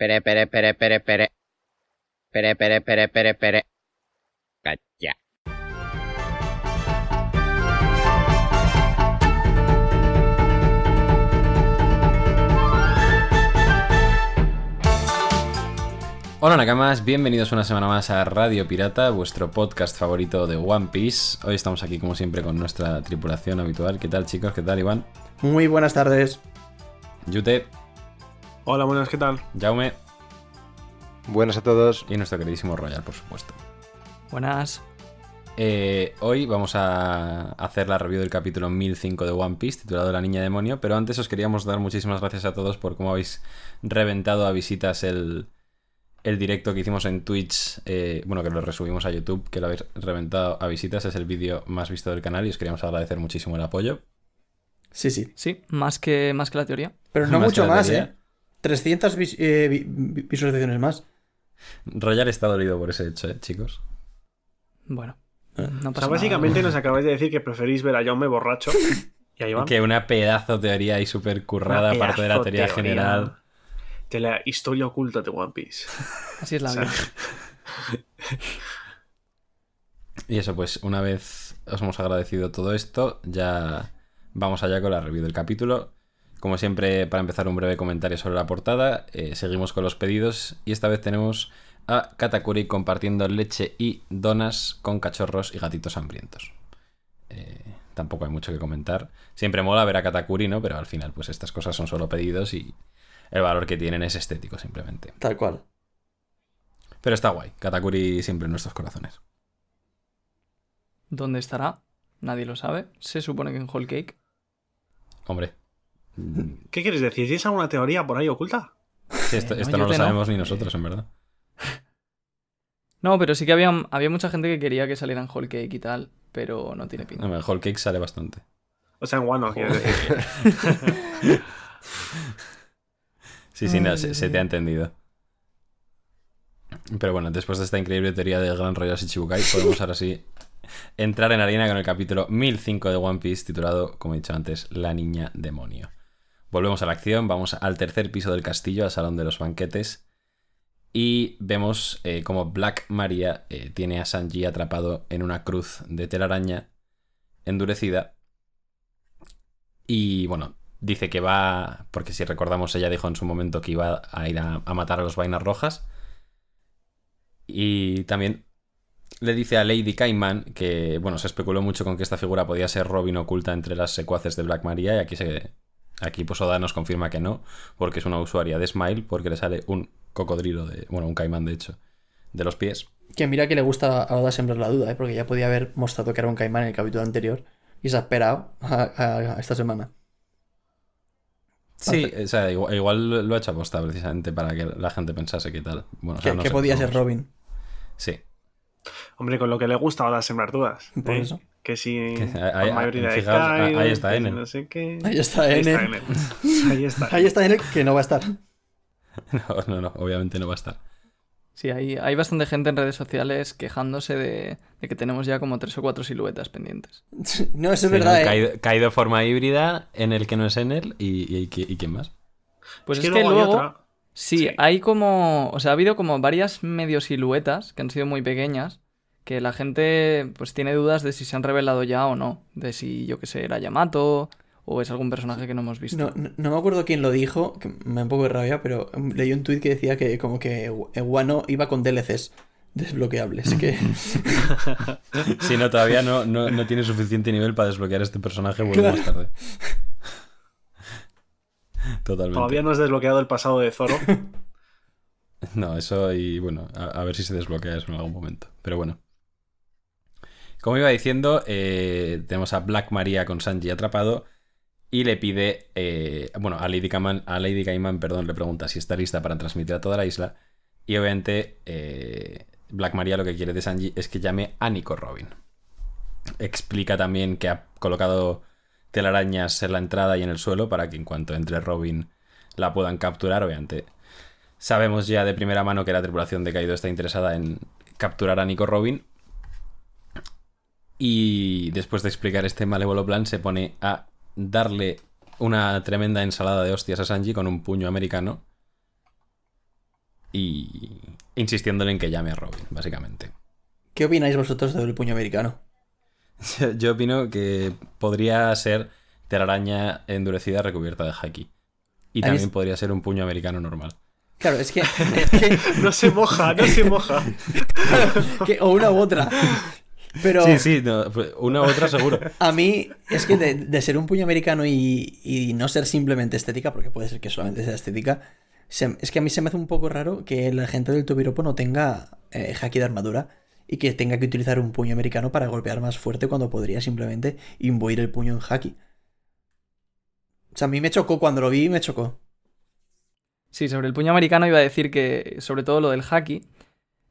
Pere, pere, pere, pere, pere. Pere, pere, pere, pere, pere. Cacha. Hola Nakamas, bienvenidos una semana más a Radio Pirata, vuestro podcast favorito de One Piece. Hoy estamos aquí como siempre con nuestra tripulación habitual. ¿Qué tal chicos? ¿Qué tal Iván? Muy buenas tardes. Yute, Hola, buenas, ¿qué tal? Jaume Buenas a todos. y nuestro queridísimo Royal, por supuesto. Buenas. Eh, hoy vamos a hacer la review del capítulo 1005 de One Piece, titulado La Niña Demonio, pero antes os queríamos dar muchísimas gracias a todos por cómo habéis reventado a visitas el, el directo que hicimos en Twitch, eh, bueno, que lo resubimos a YouTube, que lo habéis reventado a visitas, es el vídeo más visto del canal y os queríamos agradecer muchísimo el apoyo. Sí, sí. Sí, más que, más que la teoría. Pero no Más mucho más, teoría. ¿eh? 300 vis- eh, vi- vi- visualizaciones más. Royal está dolido por ese hecho, ¿eh, chicos. Bueno, Ah. no O pasa sea, básicamente nada. nos acabáis de decir que preferís ver a Jaume borracho y a Iván. Que una pedazo teoría ahí súper currada, aparte de la teoría, teoría general. De la historia oculta de One Piece. Así es la O sea, vida. Y eso, pues una vez os hemos agradecido todo esto, ya vamos allá con la review del capítulo. Como siempre, para empezar un breve comentario sobre la portada, eh, seguimos con los pedidos y esta vez tenemos a Katakuri compartiendo leche y donas con cachorros y gatitos hambrientos. Eh, tampoco hay mucho que comentar. Siempre mola ver a Katakuri, ¿no? Pero al final, pues estas cosas son solo pedidos y el valor que tienen es estético simplemente. Tal cual. Pero está guay, Katakuri siempre en nuestros corazones. ¿Dónde estará? Nadie lo sabe. Se supone que en Whole Cake. Hombre. ¿Qué quieres decir? ¿Tienes alguna teoría por ahí oculta? Sí, esto, Eh, esto no, lo no. sabemos ni nosotros, en verdad. No, pero sí que había, había mucha gente que quería que saliera en Whole Cake y tal, pero no tiene pinta. No, el Whole Cake sale bastante. O sea, en Wano, decir. Sí, sí, no, Ay, se, te ha entendido. Pero bueno, después de esta increíble teoría del Gran Royal Shichibukai, podemos ahora sí entrar en harina con el capítulo 1005 de One Piece, titulado, como he dicho antes, La Niña Demonio. Volvemos a la acción, vamos al tercer piso del castillo, al Salón de los Banquetes, y vemos eh, como Black Maria eh, tiene a Sanji atrapado en una cruz de telaraña endurecida. Y bueno, dice que va, porque si recordamos ella dijo en su momento que iba a ir a, a matar a los vainas rojas. Y también le dice a Lady Cayman que, bueno, se especuló mucho con que esta figura podía ser Robin oculta entre las secuaces de Black Maria y aquí se... Aquí pues Oda nos confirma que no, porque es una usuaria de Smile, porque le sale un cocodrilo de... Bueno, un caimán de hecho, de los pies. Que mira que le gusta a Oda sembrar la duda, ¿eh? Porque ya podía haber mostrado que era un caimán en el capítulo anterior. Y se ha esperado a, a- a esta semana. Sí, o sea, igual, igual lo ha hecho aposta precisamente para que la gente pensase que tal. Bueno, o sea, que no que sé, podía ser Robin. Sí. Hombre, con lo que le gusta ahora sembrar dudas. Por ¿eh? eso. Que si. Que- ahí- mayoría de fijaos, Kaido, ahí está Enel. No sé qué. Ahí está Ahí Enel. está Enel. Ahí está. Ahí está en el que no va a estar. No, no, no, obviamente no va a estar. Sí, hay, hay bastante gente en redes sociales quejándose de, de que tenemos ya como tres o cuatro siluetas pendientes. No, eso es Sí, verdad, ¿no? ¿eh? Caído, caído forma híbrida, en el que no es en él, y, y, y- y quién más. Pues es, que que luego hay luego... Sí, Sí. hay como. O sea, ha habido como varias medio siluetas que han sido muy pequeñas. Que la gente pues tiene dudas de si se han revelado ya o no. De si, yo que sé, era Yamato o es algún personaje que no hemos visto. No, no, no me acuerdo quién lo dijo, que me da un poco de rabia, pero leí un tuit que decía que como que Wano iba con DLCs desbloqueables. Que... Si no, todavía no, no, no tiene suficiente nivel para desbloquear este personaje, vuelve Claro. más tarde. Totalmente. Todavía no has desbloqueado el pasado de Zoro. No, eso y bueno, a, a ver si se desbloquea eso en algún momento. Pero bueno. Como iba diciendo, eh, tenemos a Black Maria con Sanji atrapado y le pide, eh, bueno, a Lady, Cayman, a Lady Cayman, perdón, le pregunta si está lista para transmitir a toda la isla. Y obviamente eh, Black Maria lo que quiere de Sanji es que llame a Nico Robin. Explica también que ha colocado telarañas en la entrada y en el suelo para que en cuanto entre Robin la puedan capturar, obviamente. Sabemos ya de primera mano que la tripulación de Kaido está interesada en capturar a Nico Robin. Y después de explicar este malévolo plan, se pone a darle una tremenda ensalada de hostias a Sanji con un puño americano. y insistiéndole en que llame a Robin, básicamente. ¿Qué opináis vosotros del puño americano? Yo opino que podría ser telaraña endurecida recubierta de haki. Y también es- podría ser un puño americano normal. Claro, es que, es que- No se moja, no se moja. que- o una u otra. Pero Sí, sí, no, una u otra seguro. a mí es que de, de ser un puño americano y, y no ser simplemente estética, porque puede ser que solamente sea estética, se- es que a mí se me hace un poco raro que la gente del Tobiropo no tenga eh, haki de armadura y que tenga que utilizar un puño americano para golpear más fuerte cuando podría simplemente imbuir el puño en haki. O sea, a mí me chocó cuando lo vi, me chocó. Sí, sobre el puño americano iba a decir que, sobre todo lo del haki,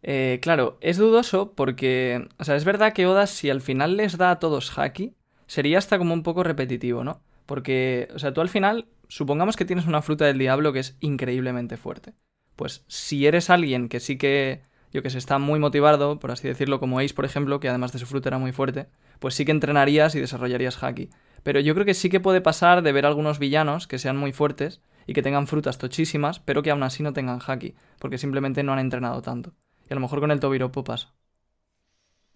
eh, claro, es dudoso porque, o sea, es verdad que Oda si al final les da a todos haki, sería hasta como un poco repetitivo, ¿no? Porque, o sea, tú al final, supongamos que tienes una fruta del diablo que es increíblemente fuerte. Pues si eres alguien que sí que, yo que sé, está muy motivado, por así decirlo, como Ace, por ejemplo, que además de su fruta era muy fuerte, pues sí que entrenarías y desarrollarías haki. Pero yo creo que sí que puede pasar de ver algunos villanos que sean muy fuertes y que tengan frutas tochísimas, pero que aún así no tengan haki, porque simplemente no han entrenado tanto. Y a lo mejor con el Tobiropo pasa.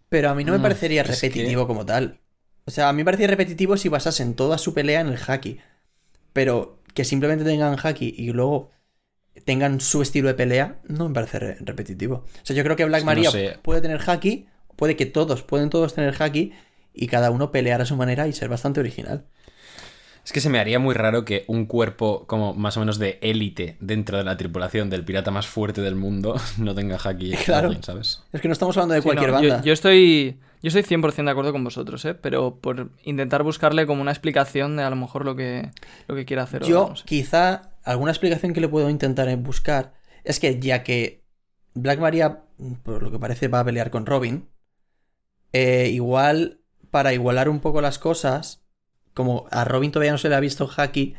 Pero a mí no me Mm, parecería es repetitivo como tal. O sea, a mí me parecería repetitivo si basasen toda su pelea en el haki. Pero que simplemente tengan haki y luego tengan su estilo de pelea, no me parece re- repetitivo. O sea, yo creo que Black no Maria sé. puede tener haki, puede que todos, pueden todos tener haki y cada uno pelear a su manera y ser bastante original. Es que se me haría muy raro que un cuerpo como más o menos de élite dentro de la tripulación del pirata más fuerte del mundo no tenga haki Claro. alguien, ¿sabes? Es que no estamos hablando de Sí, cualquier no, banda. Yo, estoy. Yo estoy 100% de acuerdo con vosotros, ¿eh? Pero por intentar buscarle como una explicación de a lo mejor lo que, lo que quiere hacer. Yo, no sé. quizá, alguna explicación que le puedo intentar en buscar es que ya que Black Maria, por lo que parece, va a pelear con Robin, eh, igual, para igualar un poco las cosas, como a Robin todavía no se le ha visto haki,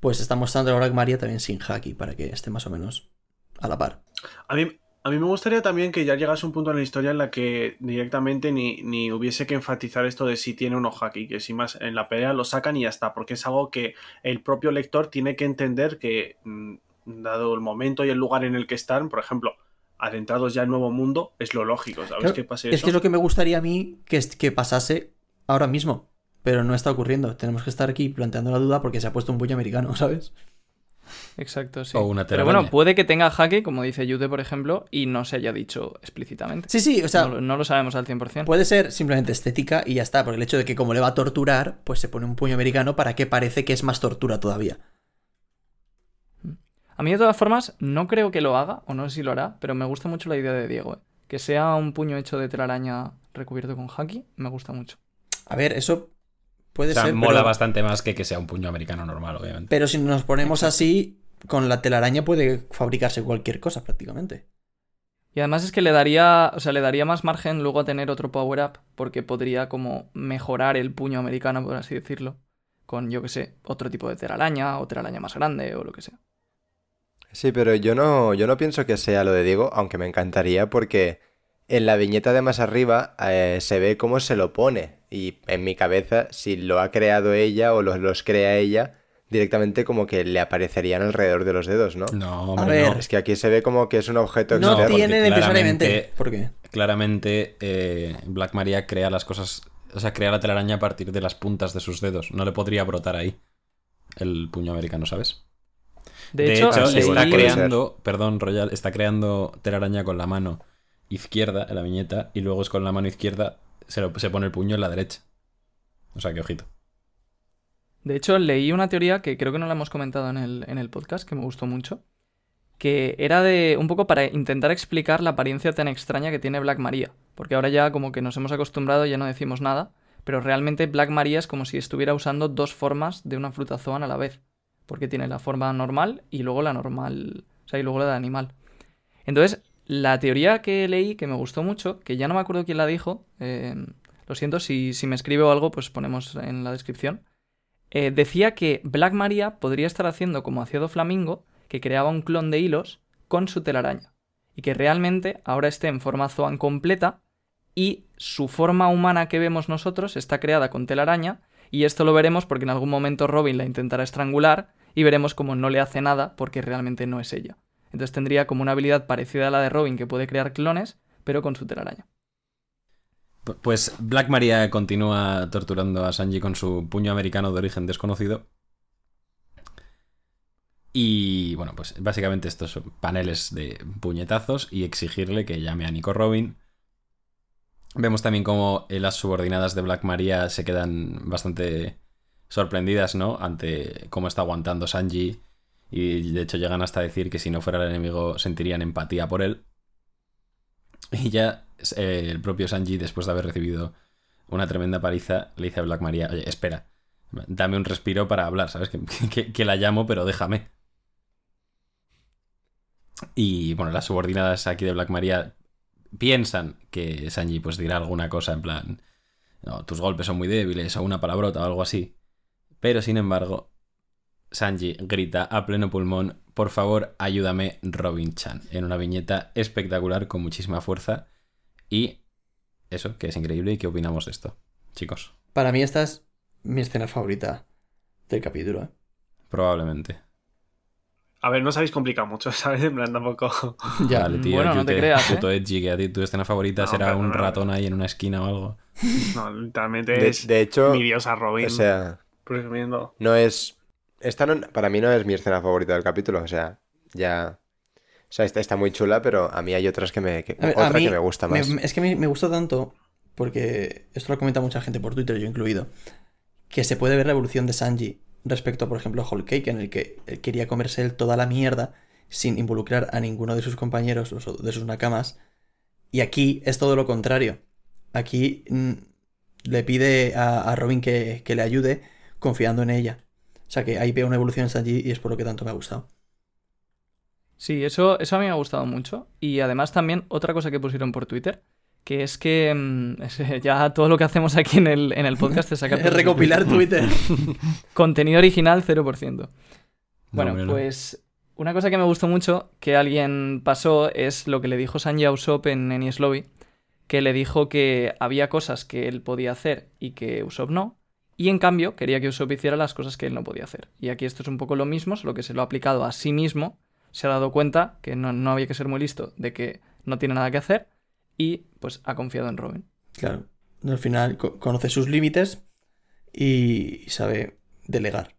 pues está mostrando a Black Maria también sin haki, para que esté más o menos a la par. A mí, a mí me gustaría también que ya llegase un punto en la historia en la que directamente ni, ni hubiese que enfatizar esto de si tiene o no haki, que si más en la pelea lo sacan y ya está, porque es algo que el propio lector tiene que entender que, mm, dado el momento y el lugar en el que están, por ejemplo, adentrados ya al nuevo mundo, es lo lógico, ¿sabes? Claro, que pase Es que es lo que me gustaría a mí que, es- que pasase ahora mismo, pero no está ocurriendo. Tenemos que estar aquí planteando la duda porque se ha puesto un puño americano, ¿sabes? Exacto, sí. O una Pero bueno, puede que tenga haki, como dice Yude, por ejemplo, y no se haya dicho explícitamente. Sí, sí, o sea, no, lo- no lo sabemos al 100%. Puede ser simplemente estética y ya está, porque el hecho de que como le va a torturar, pues se pone un puño americano para que parece que es más tortura todavía. A mí, de todas formas, no creo que lo haga, o no sé si lo hará, pero me gusta mucho la idea de Diego. ¿eh? Que sea un puño hecho de telaraña recubierto con haki, me gusta mucho. A ver, eso puede O sea, ser, mola pero, bastante más que que sea un puño americano normal, obviamente. pero si nos ponemos así, con la telaraña puede fabricarse cualquier cosa prácticamente. Y además es que le daría, o sea, le daría más margen luego a tener otro power-up, porque podría como mejorar el puño americano, por así decirlo, con, yo que sé, otro tipo de telaraña, o telaraña más grande, o lo que sea. Sí, pero yo no, yo no pienso que sea lo de Diego, aunque me encantaría porque en la viñeta de más arriba eh, se ve cómo se lo pone. Y en mi cabeza, si lo ha creado ella o los, los crea ella, directamente como que le aparecerían alrededor de los dedos, ¿no? No, A hombre, ver, no. Es que aquí se ve como que es un objeto No externo. tiene porque necesariamente. claramente- ¿Por qué? Claramente, eh, Black Maria crea las cosas. O sea, crea la telaraña a partir de las puntas de sus dedos. No le podría brotar ahí el puño americano, ¿sabes? De, De, hecho, hecho, sí, está creando, perdón, Royal, está creando telaraña con la mano izquierda en la viñeta y luego es con la mano izquierda se, lo- se pone el puño en la derecha. O sea, que ojito. De hecho, leí una teoría que creo que no la hemos comentado en el, en el podcast, que me gustó mucho, que era de un poco para intentar explicar la apariencia tan extraña que tiene Black Maria, porque ahora ya como que nos hemos acostumbrado ya no decimos nada, pero realmente Black Maria es como si estuviera usando dos formas de una fruta zoan a la vez, porque tiene la forma normal y luego la normal, o sea, y luego la de animal. Entonces, la teoría que leí, que me gustó mucho, que ya no me acuerdo quién la dijo, eh, lo siento, si, me escribe o algo, pues ponemos en la descripción, eh, decía que Black Maria podría estar haciendo como hacía Flamingo, que creaba un clon de hilos con su telaraña. Y que realmente ahora esté en forma Zoan completa y su forma humana que vemos nosotros está creada con telaraña. Y esto lo veremos porque en algún momento Robin la intentará estrangular y veremos como no le hace nada porque realmente no es ella. Entonces tendría como una habilidad parecida a la de Robin que puede crear clones, pero con su telaraña. Pu- Pues Black Maria continúa torturando a Sanji con su puño americano de origen desconocido. Y bueno, pues básicamente estos son paneles de puñetazos y exigirle que llame a Nico Robin. Vemos también cómo eh, las subordinadas de Black Maria se quedan bastante sorprendidas, ¿no? Ante cómo está aguantando Sanji. Y de hecho llegan hasta decir que si no fuera el enemigo sentirían empatía por él. Y ya eh, el propio Sanji, después de haber recibido una tremenda paliza, le dice a Black Maria, oye, espera, dame un respiro para hablar, ¿sabes? Que, que- la llamo, pero déjame. Y bueno, las subordinadas aquí de Black Maria piensan que Sanji pues dirá alguna cosa en plan, tus golpes son muy débiles o una palabrota o algo así. Pero sin embargo, Sanji grita a pleno pulmón, por favor, ayúdame, Robin Chan, en una viñeta espectacular con muchísima fuerza. Y eso, que es increíble. ¿Y qué opinamos de esto, chicos? Para mí esta es mi escena favorita del capítulo. ¿eh? Probablemente. A ver, no os habéis complicado mucho, ¿sabes? En plan, tampoco. Ya. Vale, tío, bueno, no Yute, te creas, ¿eh? puto edgy, que a ti tu escena favorita No, será un ratón ahí en una esquina o algo. No, literalmente De, es de hecho, mi diosa Robin. o sea, presumiendo. no es. Esta no- para mí no es mi escena favorita del capítulo. O sea, ya. O sea, esta está muy chula, pero a mí hay otras que me. que- ver, otra que me gusta más. me- es que me, me gusta tanto, porque esto lo comenta mucha gente por Twitter, yo incluido, que se puede ver la evolución de Sanji respecto, por ejemplo, a Whole Cake, en el que él quería comerse él toda la mierda sin involucrar a ninguno de sus compañeros, los- de sus nakamas. Y aquí es todo lo contrario. Aquí mm, le pide a, a Robin que, que le ayude confiando en ella. O sea que ahí veo una evolución en Sanji y es por lo que tanto me ha gustado. Sí, eso, eso a mí me ha gustado mucho. Y además también otra cosa que pusieron por Twitter, que es que mm, es- ya todo lo que hacemos aquí en el, en el podcast es sacar... Es recopilar Twitter. Contenido original 0%. No, Bueno, no. pues una cosa que me gustó mucho que alguien pasó es lo que le dijo Sanji a Usopp en Enies Lobby, que le dijo que había cosas que él podía hacer y que Usopp no, y en cambio quería que Usopp hiciera las cosas que él no podía hacer. Y aquí esto es un poco lo mismo, solo que se lo ha aplicado a sí mismo, se ha dado cuenta que no, no había que ser muy listo, de que no tiene nada que hacer, y pues ha confiado en Robin. Claro. Al final co- conoce sus límites y sabe delegar.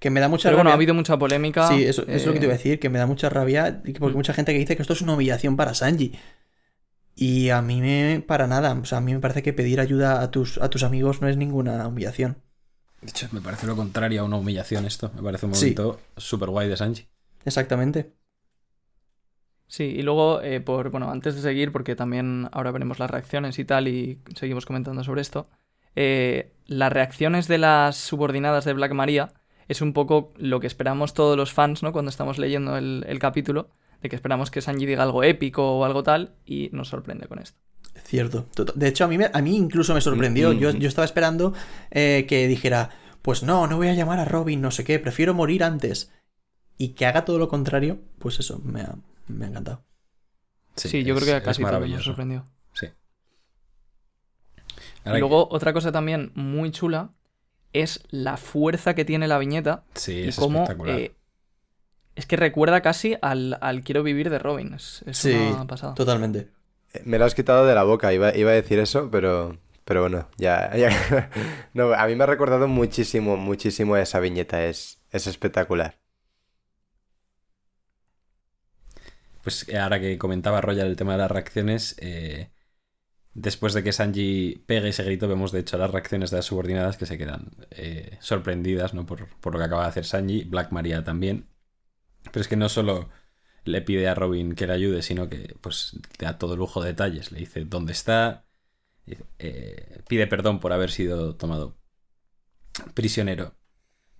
Que me da mucha Pero bueno, ha rabia. habido mucha polémica. Sí, eso, eso es lo que te iba a eh, decir, que me da mucha rabia, porque Mm. mucha gente que dice que esto es una humillación para Sanji. Y a mí me para nada, o sea, a mí me parece que pedir ayuda a tus, a tus amigos no es ninguna humillación. De hecho, me parece lo contrario a una humillación esto. Me parece un momento súper guay de Sanji. Exactamente. Sí, y luego, eh, por, bueno, antes de seguir, porque también ahora veremos las reacciones y tal, y seguimos comentando sobre esto, eh, las reacciones de las subordinadas de Black Maria es un poco lo que esperamos todos los fans, ¿no? Cuando estamos leyendo el, el capítulo, de que esperamos que Sanji diga algo épico o algo tal, y nos sorprende con esto. Cierto. Tota- De hecho, a mí, me- a mí incluso me sorprendió. Mm, Yo, mm. yo estaba esperando eh, que dijera, pues no, no voy a llamar a Robin, no sé qué, prefiero morir antes. Y que haga todo lo contrario, pues eso, me ha, me ha encantado. Sí, yo es- creo que casi nos maravilloso. sorprendió. Sí. Y luego, otra cosa también muy chula es la fuerza que tiene la viñeta sí, y es cómo espectacular. eh, es que recuerda casi al, al Quiero vivir de Robin. Es, es Sí, una pasada. Totalmente. Eh, Me lo has quitado de la boca, iba, iba a decir eso, pero, pero bueno, ya, ya- No, a mí me ha recordado muchísimo, muchísimo esa viñeta, es, es espectacular. Pues eh, ahora que comentaba Royal el tema de las reacciones, eh, después de que Sanji pegue ese grito, vemos de hecho las reacciones de las subordinadas que se quedan eh, sorprendidas ¿no? por, por lo que acaba de hacer Sanji, Black Maria también. Pero es que no solo le pide a Robin que le ayude, sino que pues da todo lujo de detalles. Le dice dónde está, eh, pide perdón por haber sido tomado prisionero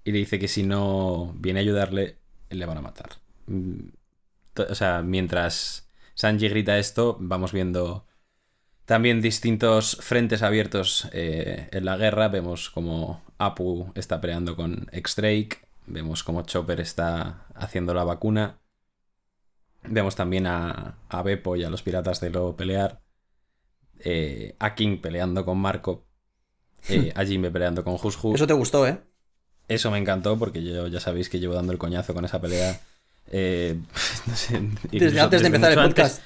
y le dice que si no viene a ayudarle, le van a matar. Mm, O sea, mientras Sanji grita esto, vamos viendo también distintos frentes abiertos eh, en la guerra. Vemos como Apu está peleando con X-Drake. Vemos como Chopper está haciendo la vacuna. Vemos también a, a Beppo y a los piratas de Lo pelear. Eh, a King peleando con Marco. eh, a Jimbe peleando con Hushu. Eso te gustó, ¿eh? Eso me encantó porque yo ya sabéis que llevo dando el coñazo con esa pelea. eh, no sé, Desde antes de empezar el mucho antes- podcast.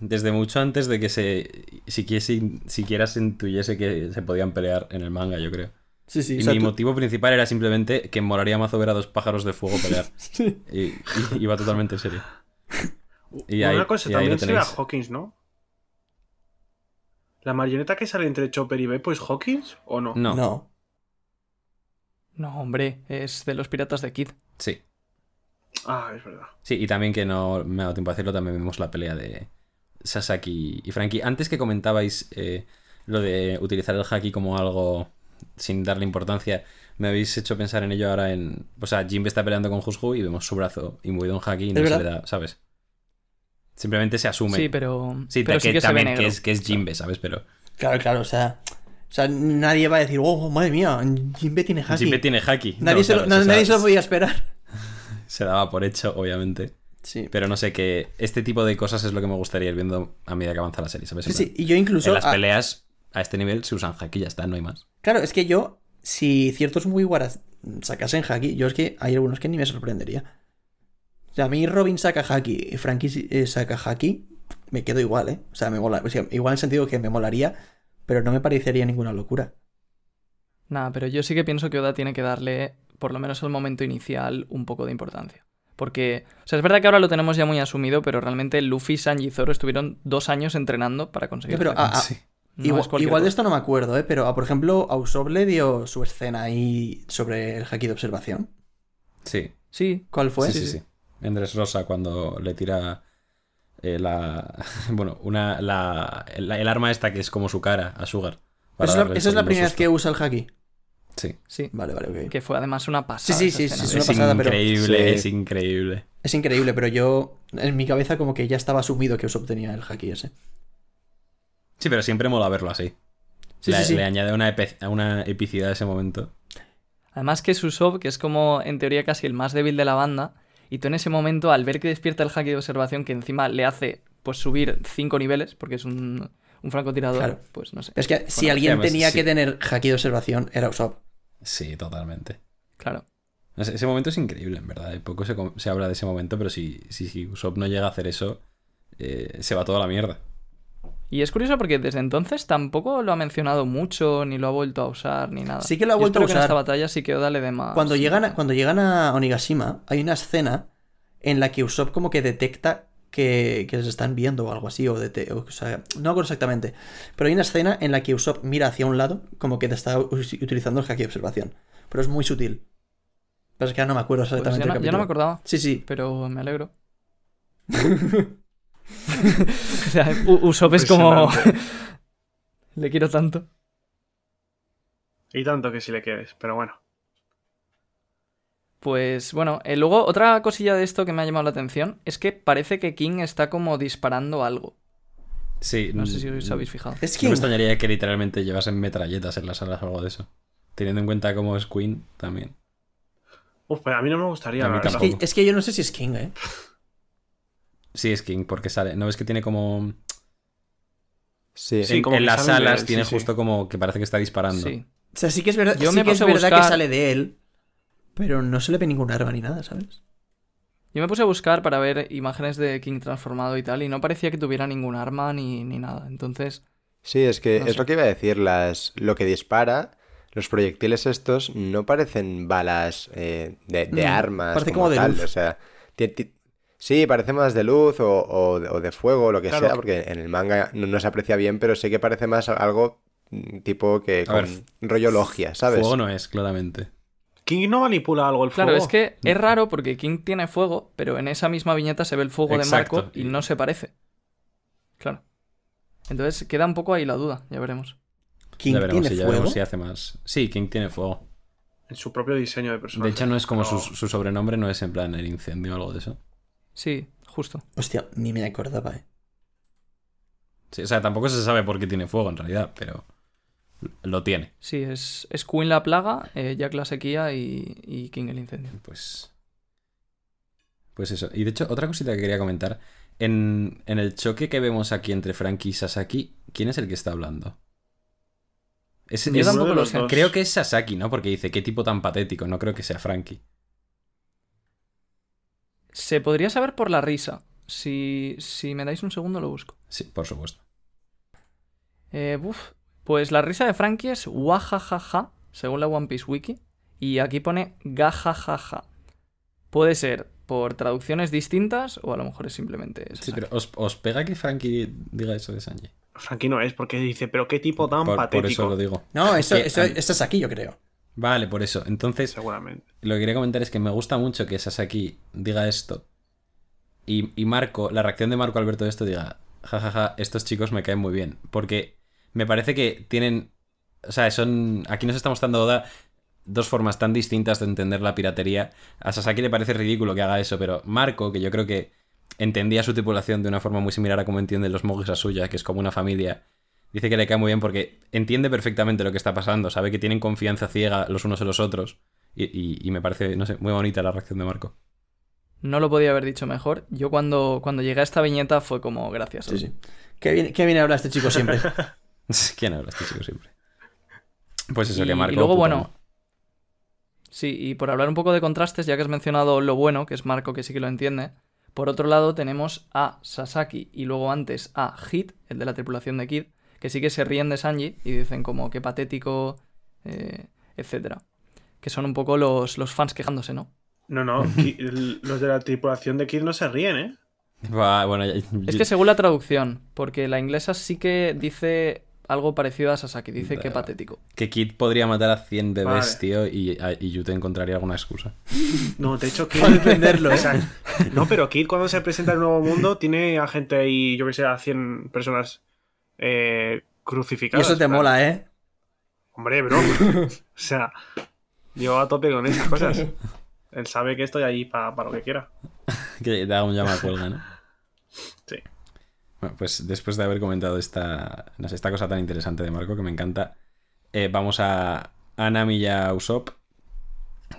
desde mucho antes de que se siquiera, siquiera se intuyese que se podían pelear en el manga, yo creo. Sí, sí. Y o sea, mi tú- motivo principal era simplemente que molaría mazo ver a dos pájaros de fuego pelear. Sí. Y, y iba totalmente en serio. Y Una ahí- cosa, y también se ve a. Hawkins, ¿no? ¿La marioneta que sale entre Chopper y Beppo es Hawkins o no? No, No. No, hombre, es de los piratas de Kid. sí. Ah, es verdad. Sí, y también que no me ha dado tiempo a decirlo, también vimos la pelea de Sasaki y Frankie. Antes que comentabais eh, lo de utilizar el haki como algo sin darle importancia, me habéis hecho pensar en ello ahora en... O sea, Jimbe está peleando con Hushu y vemos su brazo imbuido en haki y no se le da, ¿sabes? Simplemente se asume. Sí, pero, Sí, pero que, sí también que es, que es Jimbe, ¿sabes? Pero Claro, claro, o sea. O sea, nadie va a decir, oh, madre mía, Jimbe tiene haki. Jimbe tiene haki. Nadie, No, se, lo, nadie se lo podía esperar. se daba por hecho, obviamente. Sí. Pero no sé, que este tipo de cosas es lo que me gustaría ir viendo a medida que avanza la serie, ¿sabes? Sí, Y yo incluso. En las peleas a este nivel se usan haki y ya está, no hay más. Claro, es que yo, si ciertos Mugiwaras sacasen haki, yo es que hay algunos que ni me sorprendería. O sea, a mí Robin saca haki y Frankie eh, saca haki, me quedo igual, ¿eh? O sea, me mola. o sea, igual en el sentido que me molaría, pero no me parecería ninguna locura. Nada, pero yo sí que pienso que Oda tiene que darle, por lo menos al momento inicial, un poco de importancia. Porque, o sea, es verdad que ahora lo tenemos ya muy asumido, pero realmente Luffy, Sanji y Zoro estuvieron dos años entrenando para conseguir. pero Sí. No igual es cualquier igual de esto no me acuerdo, ¿eh? Pero, ah, por ejemplo, a Usopp le dio su escena ahí sobre el haki de observación. Sí, Sí, ¿Cuál fue? sí, sí, sí. En Rosa cuando le tira eh, la... Bueno, una, la, la- el arma esta que es como su cara a Sugar. para Esa es la, esa es primera vez que usa el haki. Sí. sí. Vale, vale, ok. Que fue además una pasada. Sí, sí, sí, sí, es una Es pasada, pero- increíble, Sí. es increíble. Es increíble, pero yo en mi cabeza como que ya estaba asumido que Usopp tenía el haki ese. Sí, pero siempre mola verlo así. Sí, le, sí, sí. le añade una, una epicidad a ese momento. Además que es Usopp, que es como en teoría casi el más débil de la banda, y tú en ese momento, al ver que despierta el haki de observación, que encima le hace pues subir cinco niveles, porque es un, un francotirador, Claro. pues no sé. Es que si alguien además, tenía sí. que tener haki de observación era Usopp. Sí, totalmente. Claro. No sé, ese momento es increíble, en verdad. Poco se, se habla de ese momento, pero si, si, si Usopp no llega a hacer eso, eh, se va toda la mierda. Y es curioso porque desde entonces tampoco lo ha mencionado mucho, ni lo ha vuelto a usar, ni nada. Sí que lo ha vuelto a espero que en usar. esta batalla sí que Oda le dé más. Cuando llegan, a, cuando llegan a Onigashima, hay una escena en la que Usopp como que detecta que, que les están viendo o algo así, o, dete- o sea, no me acuerdo exactamente, pero hay una escena en la que Usopp mira hacia un lado como que te está utilizando el haki de observación, pero es muy sutil. Pero es que ahora no me acuerdo Pues exactamente ya, el no, ya no me acordaba, Sí, sí. pero me alegro. o sea, Usopp es como... Le quiero tanto. Y tanto que si le quieres, pero bueno. Pues bueno, eh, luego otra cosilla de esto que me ha llamado la atención es que parece que King está como disparando algo. Sí. No sé si os habéis fijado. Es No que me extrañaría que literalmente llevasen metralletas en las salas o algo de eso. Teniendo en cuenta cómo es Queen también. Uf, pero a mí no me gustaría. Es, que, es que yo no sé si es King, ¿eh? Sí, es King, porque sale. ¿No ves que tiene como. Sí, Sí, en, como en las él, tiene sí, sí. justo como que parece que está disparando. Sí. O sea, sí que es verdad, Yo sí me que, es puse a verdad que buscar- sale de él, pero no se le ve ningún arma ni nada, ¿sabes? Yo me puse a buscar para ver imágenes de King transformado y tal, y no parecía que tuviera ningún arma ni, ni nada. Entonces, Sí, es que No es sé. lo que iba a decir, las, lo que dispara, los proyectiles estos no parecen balas eh, de, de No, armas parece como, como de tal, luz. o sea, sí, parece más de luz o, o de- o de fuego o lo que Claro. sea, porque en el manga no, no se aprecia bien, pero sí que parece más algo mm, tipo que A ver, con rollo logia, ¿sabes? Fuego no es, claramente. King no manipula algo el fuego. claro, es que es raro porque King tiene fuego, pero en esa misma viñeta se ve el fuego Exacto. de Marco y no se parece. Claro. Entonces queda un poco ahí la duda, ya veremos. King ya veremos, tiene si, ya fuego. veremos si hace más. Sí, King tiene fuego. En su propio diseño de personaje. De hecho, no es como su sobrenombre, no es en plan el incendio o algo de eso. Sí, justo. Hostia, ni me acordaba, ¿eh? Sí, o sea, tampoco se sabe por qué tiene fuego en realidad, pero lo tiene. Sí, es, es Queen la plaga, eh, Jack la sequía y, y King el incendio. Pues. Pues eso. Y de hecho, otra cosita que quería comentar. En, en el choque que vemos aquí entre Frankie y Sasaki, ¿quién es el que está hablando? Es- Yo es-. Creo que es Sasaki, ¿no? Porque dice, qué tipo tan patético. No creo que sea Frankie. Se podría saber por la risa. Si, si me dais un segundo lo busco. Sí, por supuesto. Eh, buf. Pues la risa de Frankie es wajajaja, según la One Piece Wiki. Y aquí pone gajajaja. Puede ser por traducciones distintas o a lo mejor es simplemente eso. Sí, pero ¿os, os pega que Frankie diga eso de Sanji? Frankie no es, porque dice, pero qué tipo tan Por, por patético. eso lo digo. No, eso es aquí, yo creo. Vale, por eso. Entonces, Seguramente. lo que quería comentar es que me gusta mucho que Sasaki diga esto. Y, y Marco, la reacción de Marco al ver todo esto, diga, jajaja, estos chicos me caen muy bien. Porque me parece que tienen. O sea, son. Aquí nos está mostrando Oda dos formas tan distintas de entender la piratería. A Sasaki le parece ridículo que haga eso, pero Marco, que yo creo que entendía su tripulación de una forma muy similar a como entienden los Mogis a suya, que es como una familia. Dice que le cae muy bien porque entiende perfectamente lo que está pasando, sabe que tienen confianza ciega los unos en los otros. Y, y- y me parece, no sé, muy bonita la reacción de Marco. No lo podía haber dicho mejor. Yo cuando, cuando llegué a esta viñeta fue como gracias. Sí, sí. Qué bien, qué bien habla este chico siempre. ¿Quién habla este chico siempre? Pues eso, Y- que Marco. y luego, bueno, madre. Sí, y por hablar un poco de contrastes, ya que has mencionado lo bueno, que es Marco, que sí que lo entiende, por otro lado tenemos a Sasaki y luego antes a Hit, el de la tripulación de Kid, que sí que se ríen de Sanji y dicen como qué patético, eh, etcétera. Que son un poco los, los fans quejándose, ¿no? No, no, los de la tripulación de Kid no se ríen, ¿eh? Va, bueno, ya- Es que según la traducción, porque la inglesa sí que dice algo parecido a Sasaki, dice qué Da. patético. que Kid podría matar a 100 bebés, Vale. tío, y, a- y Yute encontraría alguna excusa. No, de hecho, Kid. Defenderlo, ¿eh? O sea, no, pero Kid cuando se presenta al nuevo mundo tiene a gente ahí, yo que sé, a 100 personas eh, Y crucificadas. eso te mola, ¿eh? Hombre, bro. o sea, yo a tope con esas cosas. Él sabe que estoy ahí para lo que quiera. Que te haga un llama a cuelga, ¿no? Sí. Bueno, pues después de haber comentado esta, no sé, esta cosa tan interesante de Marco que me encanta, eh, vamos a, a Nami y a Usopp,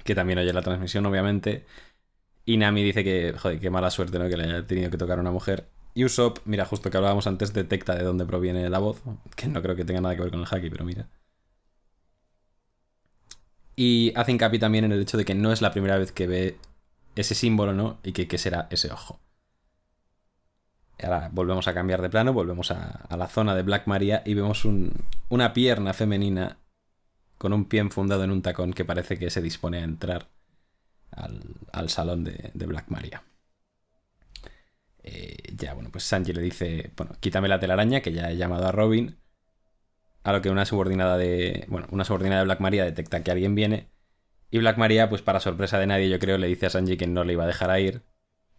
que también oye la transmisión, obviamente. Y Nami dice que, joder, qué mala suerte, ¿no? Que le haya tenido que tocar a una mujer. Usopp, mira, justo que hablábamos antes, detecta de dónde proviene la voz, que no creo que tenga nada que ver con el haki, pero mira. Y hace hincapié también en el hecho de que no es la primera vez que ve ese símbolo, ¿no? Y que, será ese ojo. Ahora volvemos a cambiar de plano, volvemos a, la zona de Black Maria y vemos un- una pierna femenina con un pie enfundado en un tacón que parece que se dispone a entrar al, al salón de, de Black Maria. Eh, ya, bueno, pues Sanji le dice, bueno, quítame la telaraña, que ya he llamado a Robin. A lo que una subordinada de, bueno, una subordinada de Black Maria detecta que alguien viene. Y Black Maria, pues para sorpresa de nadie, yo creo, le dice a Sanji que no le iba a dejar a ir,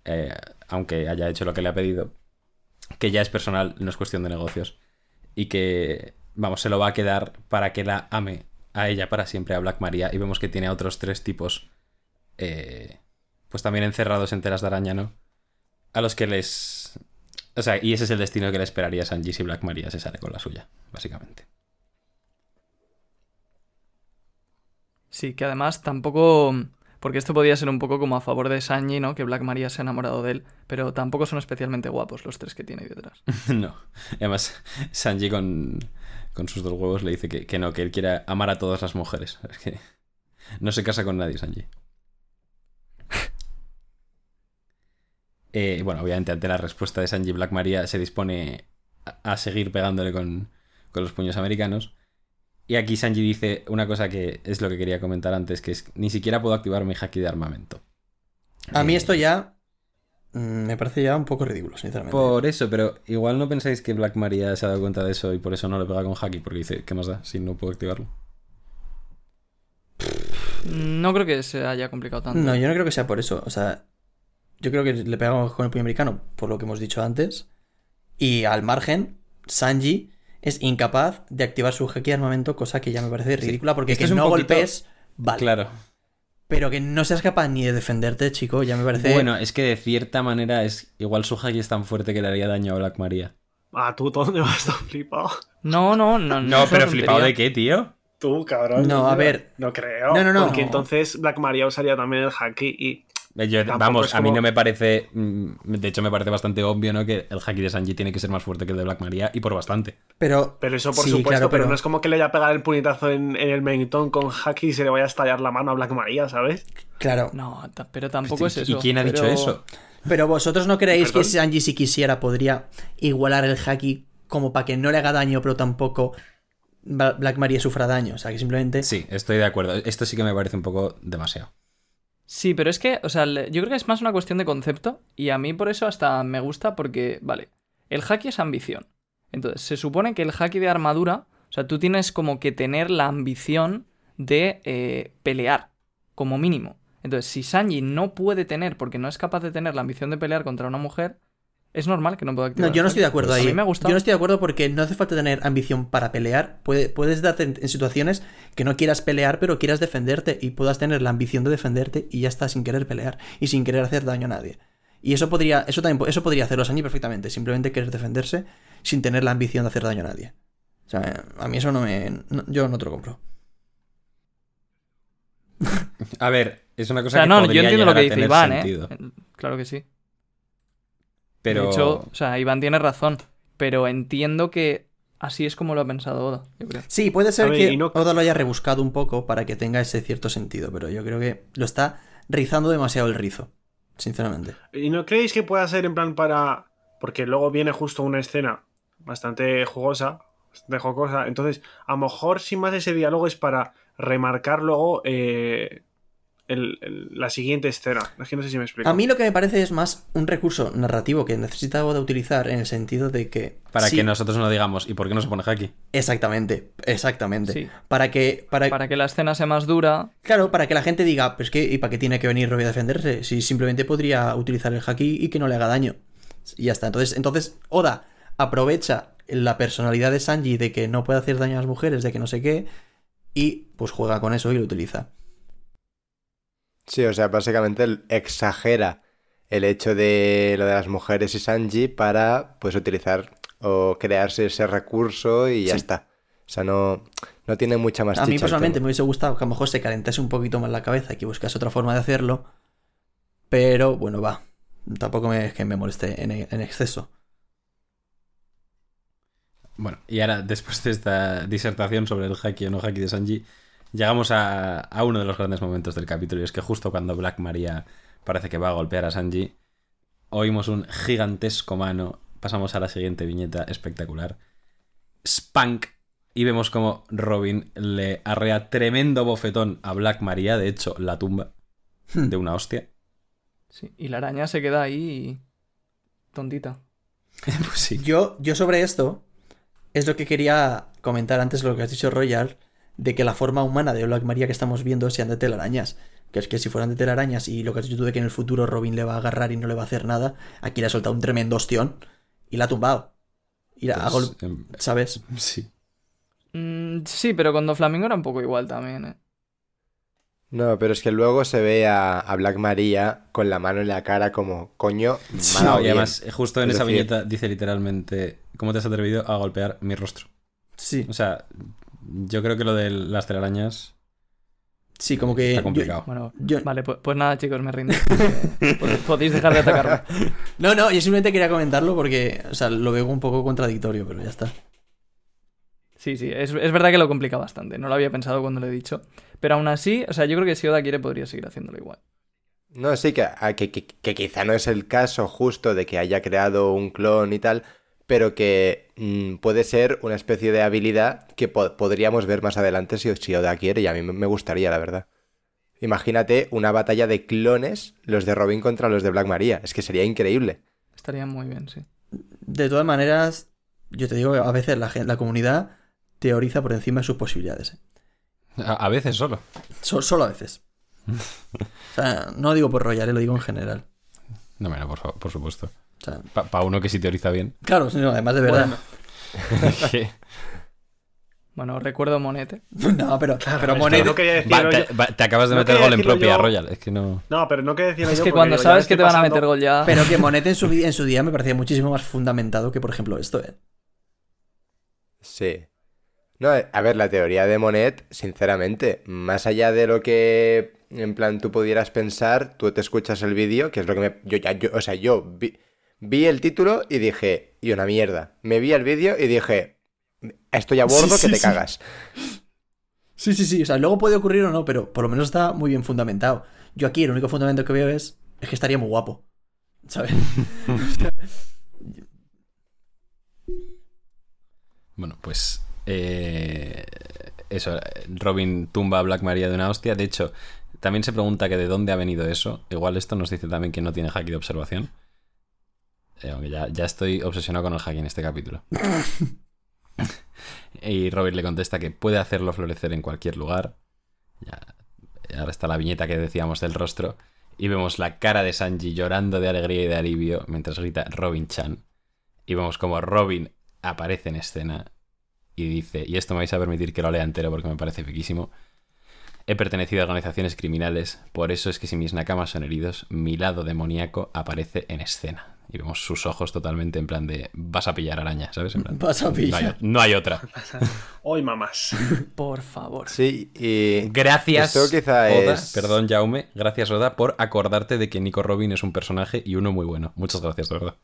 eh, aunque haya hecho lo que le ha pedido que ya es personal, no es cuestión de negocios. Y que, vamos, se lo va a quedar para que la ame a ella para siempre, a Black Maria. Y vemos que tiene a otros tres tipos, eh, pues también encerrados en telas de araña, ¿no? A los que les... O sea, y ese es el destino que le esperaría a Sanji si Black Maria se sale con la suya, básicamente. Sí, que además tampoco. Porque esto podía ser un poco como a favor de Sanji, ¿no? Que Black Maria se ha enamorado de él. Pero tampoco son especialmente guapos los tres que tiene ahí detrás. no. Además, Sanji con, con sus dos huevos le dice que, que no, que él quiere amar a todas las mujeres. Es que no se casa con nadie, Sanji. Eh, bueno, obviamente ante la respuesta de Sanji, Black Maria se dispone a, a seguir pegándole con, con los puños americanos. Y aquí Sanji dice una cosa que es lo que quería comentar antes, que es ni siquiera puedo activar mi haki de armamento. A mí Eh, esto ya mm, me parece ya un poco ridículo, sinceramente. Por eso, pero igual no pensáis que Black Maria se ha dado cuenta de eso y por eso no le pega con haki, porque dice, ¿qué más da si no puedo activarlo? No creo que se haya complicado tanto. No, yo no creo que sea por eso. O sea, yo creo que le pegamos con el puño americano, por lo que hemos dicho antes. Y al margen, Sanji es incapaz de activar su haki de armamento, cosa que ya me parece ridícula, porque Esto que es un no poquito- golpes, vale. Claro. Pero que no seas capaz ni de defenderte, chico, ya me parece. Bueno, es que de cierta manera es igual su haki es tan fuerte que le haría daño a Black Maria. Ah, tú, ¿todo dónde vas tan flipado? No, no, no. No, pero flipado de qué, tío. Tú, cabrón. No, a ver. No creo. No, no, no. Porque entonces Black Maria usaría también el haki y. Eh, yo- vamos, a mí no me parece. mm, De hecho, me parece bastante obvio, ¿no? Que el haki de Sanji tiene que ser más fuerte que el de Black Maria y por bastante. Pero, Pero eso por sí, supuesto, claro, pero, no es como que le vaya a pegar el puñetazo en, en el mentón con Haki y se le vaya a estallar la mano a Black Maria, ¿sabes? Claro. No, pero tampoco es ¿Y eso. quién ha dicho eso? Pero vosotros no creéis que. Sanji si quisiera podría igualar el haki como para que no le haga daño, pero tampoco Bla- Black Maria sufra daño. O sea, que simplemente... Sí, estoy de acuerdo. Esto sí que me parece un poco demasiado. Sí, pero es que, o sea, yo creo que es más una cuestión de concepto y a mí por eso hasta me gusta porque, vale, el haki es ambición. Entonces, se supone que el haki de armadura, o sea, tú tienes como que tener la ambición de eh, pelear, como mínimo. Entonces, si Sanji no puede tener, porque no es capaz de tener la ambición de pelear contra una mujer, es normal que no pueda No, activar. yo el no estoy de acuerdo Pues ahí. A mí me ha gustado. Yo no estoy de acuerdo porque no hace falta tener ambición para pelear. Puede- puedes darte en, en situaciones que no quieras pelear, pero quieras defenderte y puedas tener la ambición de defenderte y ya está sin querer pelear y sin querer hacer daño a nadie. Y eso podría, eso también, eso podría hacerlo Sanji perfectamente, simplemente querer defenderse sin tener la ambición de hacer daño a nadie. O sea, a mí eso no me. no- yo no te lo compro. A ver, es una O cosa sea, que no, yo entiendo lo que dice Iván, sentido. ¿eh? Claro que sí. Pero... De hecho, o sea, Iván tiene razón, pero entiendo que así es como lo ha pensado Oda, yo creo. Sí, puede ser ver, que no- Oda lo haya rebuscado un poco para que tenga ese cierto sentido, pero yo creo que lo está rizando demasiado el rizo, sinceramente. ¿Y no creéis que pueda ser en plan para. Porque luego viene justo una escena bastante jugosa, bastante jocosa. Entonces, a lo mejor sin más ese diálogo es para remarcar luego eh, el- el- la siguiente escena. Es que no sé si me explico. A mí lo que me parece es más un recurso narrativo que necesita Oda utilizar en el sentido de que... Para sí, que nosotros no digamos, ¿y por qué no se pone haki? Exactamente, exactamente. Sí. Para que... Para... Para que la escena sea más dura, Claro, para que la gente diga, pues que, ¿y para qué tiene que venir Robbie a defenderse? Si simplemente podría utilizar el haki y que no le haga daño. Y ya está. Entonces, entonces Oda aprovecha la personalidad de Sanji de que no puede hacer daño a las mujeres, de que no sé qué, y pues juega con eso y lo utiliza. Sí, o sea, básicamente él exagera el hecho de lo de las mujeres y Sanji para pues utilizar o crearse ese recurso y ya Sí. está. O sea, no, no tiene mucha más A mí personalmente me hubiese gustado que a lo mejor se calentase un poquito más la cabeza y que buscase otra forma de hacerlo. Pero bueno, va. Tampoco me, es que me moleste en, en exceso. Bueno, y ahora, después de esta disertación sobre el haki o no haki de Sanji, llegamos a, a uno de los grandes momentos del capítulo, y es que justo cuando Black Maria parece que va a golpear a Sanji, oímos un gigantesco mano, pasamos a la siguiente viñeta espectacular, Spank, y vemos como Robin le arrea tremendo bofetón a Black Maria, de hecho, la tumba de una hostia. sí. Y la araña se queda ahí tontita. pues sí. Yo, yo sobre esto es lo que quería comentar antes, lo que has dicho Royal, de que la forma humana de Black Maria que estamos viendo sean de telarañas. Que es que si fueran de telarañas y lo que has dicho tú de que en el futuro Robin le va a agarrar y no le va a hacer nada, aquí le ha soltado un tremendo ostión y la ha tumbado. Y la ha Pues, gol- em, ¿Sabes? sí. Mm, sí, pero con Flamingo era un poco igual también, ¿eh? No, pero es que luego se ve a, a Black Maria con la mano en la cara como, coño, ha dado y bien". además, eh, justo en Es esa decir- viñeta dice literalmente, ¿cómo te has atrevido a golpear mi rostro? Sí. O sea, yo creo que lo de las telarañas Sí, como que. está yo- complicado. Bueno, yo- vale, pues, pues nada, chicos, me rindo. Pod- Podéis dejar de atacarme. No, no, yo simplemente quería comentarlo porque, o sea, lo veo un poco contradictorio, pero ya está. Sí, sí, es, es verdad que lo complica bastante. No lo había pensado cuando lo he dicho. Pero aún así, o sea, yo creo que si Oda quiere podría seguir haciéndolo igual. No, sí, que, a- que, que- que quizá no es el caso justo de que haya creado un clon y tal, pero que mm, puede ser una especie de habilidad que po- podríamos ver más adelante si, si Oda quiere, y a mí me gustaría, la verdad. Imagínate una batalla de clones, los de Robin contra los de Black Maria. Es que sería increíble. Estaría muy bien, sí. De todas maneras, yo te digo que a veces la, la comunidad teoriza por encima de sus posibilidades. ¿eh? A, a veces solo. So- solo a veces. O sea, no digo por Royal, lo digo en general. No, bueno, por, por supuesto. O sea, Para uno que sí teoriza bien. claro, no, además de verdad. Que- Bueno, recuerdo Monete. No, pero, pero es que Monet. no quería Va, decirlo te, yo. va- te acabas de No meter quería gol en propia, yo. Royal. Es que no. No, pero no que decirlo Es yo que cuando digo, sabes que te van a meter gol ya. Pero que Monet en su, en su día me parecía muchísimo más fundamentado que, por ejemplo, esto, ¿eh? Sí. No, a ver, la teoría de Monet, sinceramente, más allá de lo que en plan, tú pudieras pensar, tú te escuchas el vídeo, que es lo que me... Yo, ya, yo, o sea, yo vi, vi el título y dije, y una mierda. Me vi el vídeo y dije, estoy a bordo Sí, que sí, te sí. cagas. Sí, sí, sí. O sea, luego puede ocurrir o no, pero por lo menos está muy bien fundamentado. Yo aquí el único fundamento que veo es, es que estaría muy guapo. ¿Sabes? Bueno, pues. eh, eso, Robin tumba a Black Maria de una hostia. De hecho, también se pregunta que de dónde ha venido eso. Igual esto nos dice también que no tiene haki de observación. Eh, aunque ya, ya estoy obsesionado con el haki en este capítulo. y Robin le contesta que puede hacerlo florecer en cualquier lugar. Ya, ahora está la viñeta que decíamos del rostro. Y vemos la cara de Sanji llorando de alegría y de alivio mientras grita Robin Chan. Y vemos como Robin aparece en escena y dice, y esto me vais a permitir que lo lea entero porque me parece fiquísimo. He pertenecido a organizaciones criminales, por eso es que si mis nakamas son heridos, mi lado demoníaco aparece en escena. Y vemos sus ojos totalmente en plan de vas a pillar araña, ¿sabes? En plan, Vas a no, hay, pillar. no hay otra. Hoy mamás. Por favor. Sí, y... Gracias, Esto quizá Oda, es- perdón, Jaume, gracias, Oda, por acordarte de que Nico Robin es un personaje y uno muy bueno. Muchas gracias, de verdad.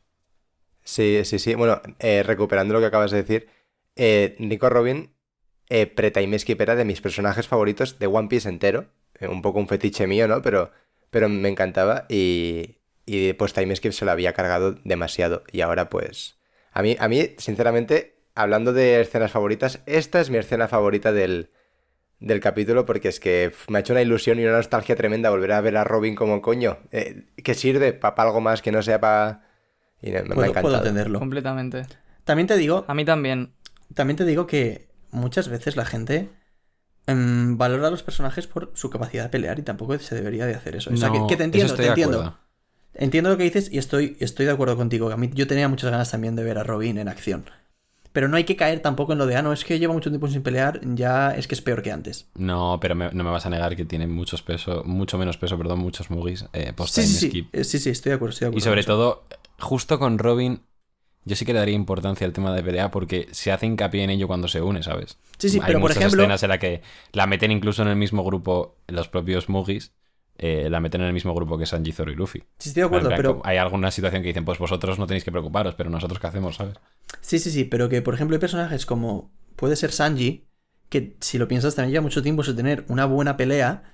Sí, sí, sí. Bueno, eh, recuperando lo que acabas de decir, eh, Nico Robin, eh, pre-Time Skip era de mis personajes favoritos de One Piece entero. Eh, un poco un fetiche mío, ¿no? Pero, pero me encantaba y, y pues Time Skip se lo había cargado demasiado. Y ahora pues... A mí, a mí, sinceramente, hablando de escenas favoritas, esta es mi escena favorita del, del capítulo porque es que me ha hecho una ilusión y una nostalgia tremenda volver a ver a Robin como coño. eh, que sirve para algo más que no sea para... Y me, me ha Puedo, puedo encantado. entenderlo. Completamente. También te digo, A mí también. también te digo que muchas veces la gente em, valora a los personajes por su capacidad de pelear y tampoco se debería de hacer eso. o sea, que, No, que te entiendo, te entiendo. Entiendo lo que dices y estoy, estoy de acuerdo contigo. que A mí, yo tenía muchas ganas también de ver a Robin en acción. Pero no hay que caer tampoco en lo de, ah, no, es que lleva mucho tiempo sin pelear, ya es que es peor que antes. No, pero me- no me vas a negar que tiene muchos peso, mucho menos peso, perdón, muchos Mugis eh, post Sí, time sí, sí, skip. eh, sí, sí, estoy de acuerdo, estoy de acuerdo. Y sobre todo, justo con Robin, yo sí que le daría importancia al tema de pelea porque se hace hincapié en ello cuando se une, ¿sabes? Sí, sí, Hay pero por muchas ejemplo, escenas en las que la meten incluso en el mismo grupo, los propios Mugis, eh, la meten en el mismo grupo que Sanji, Zoro y Luffy. sí, estoy de acuerdo, plan, pero Hay alguna situación que dicen, pues vosotros no tenéis que preocuparos, pero nosotros qué hacemos, ¿sabes? Sí, sí, sí, pero que por ejemplo hay personajes como puede ser Sanji, que si lo piensas también lleva mucho tiempo sin tener una buena pelea,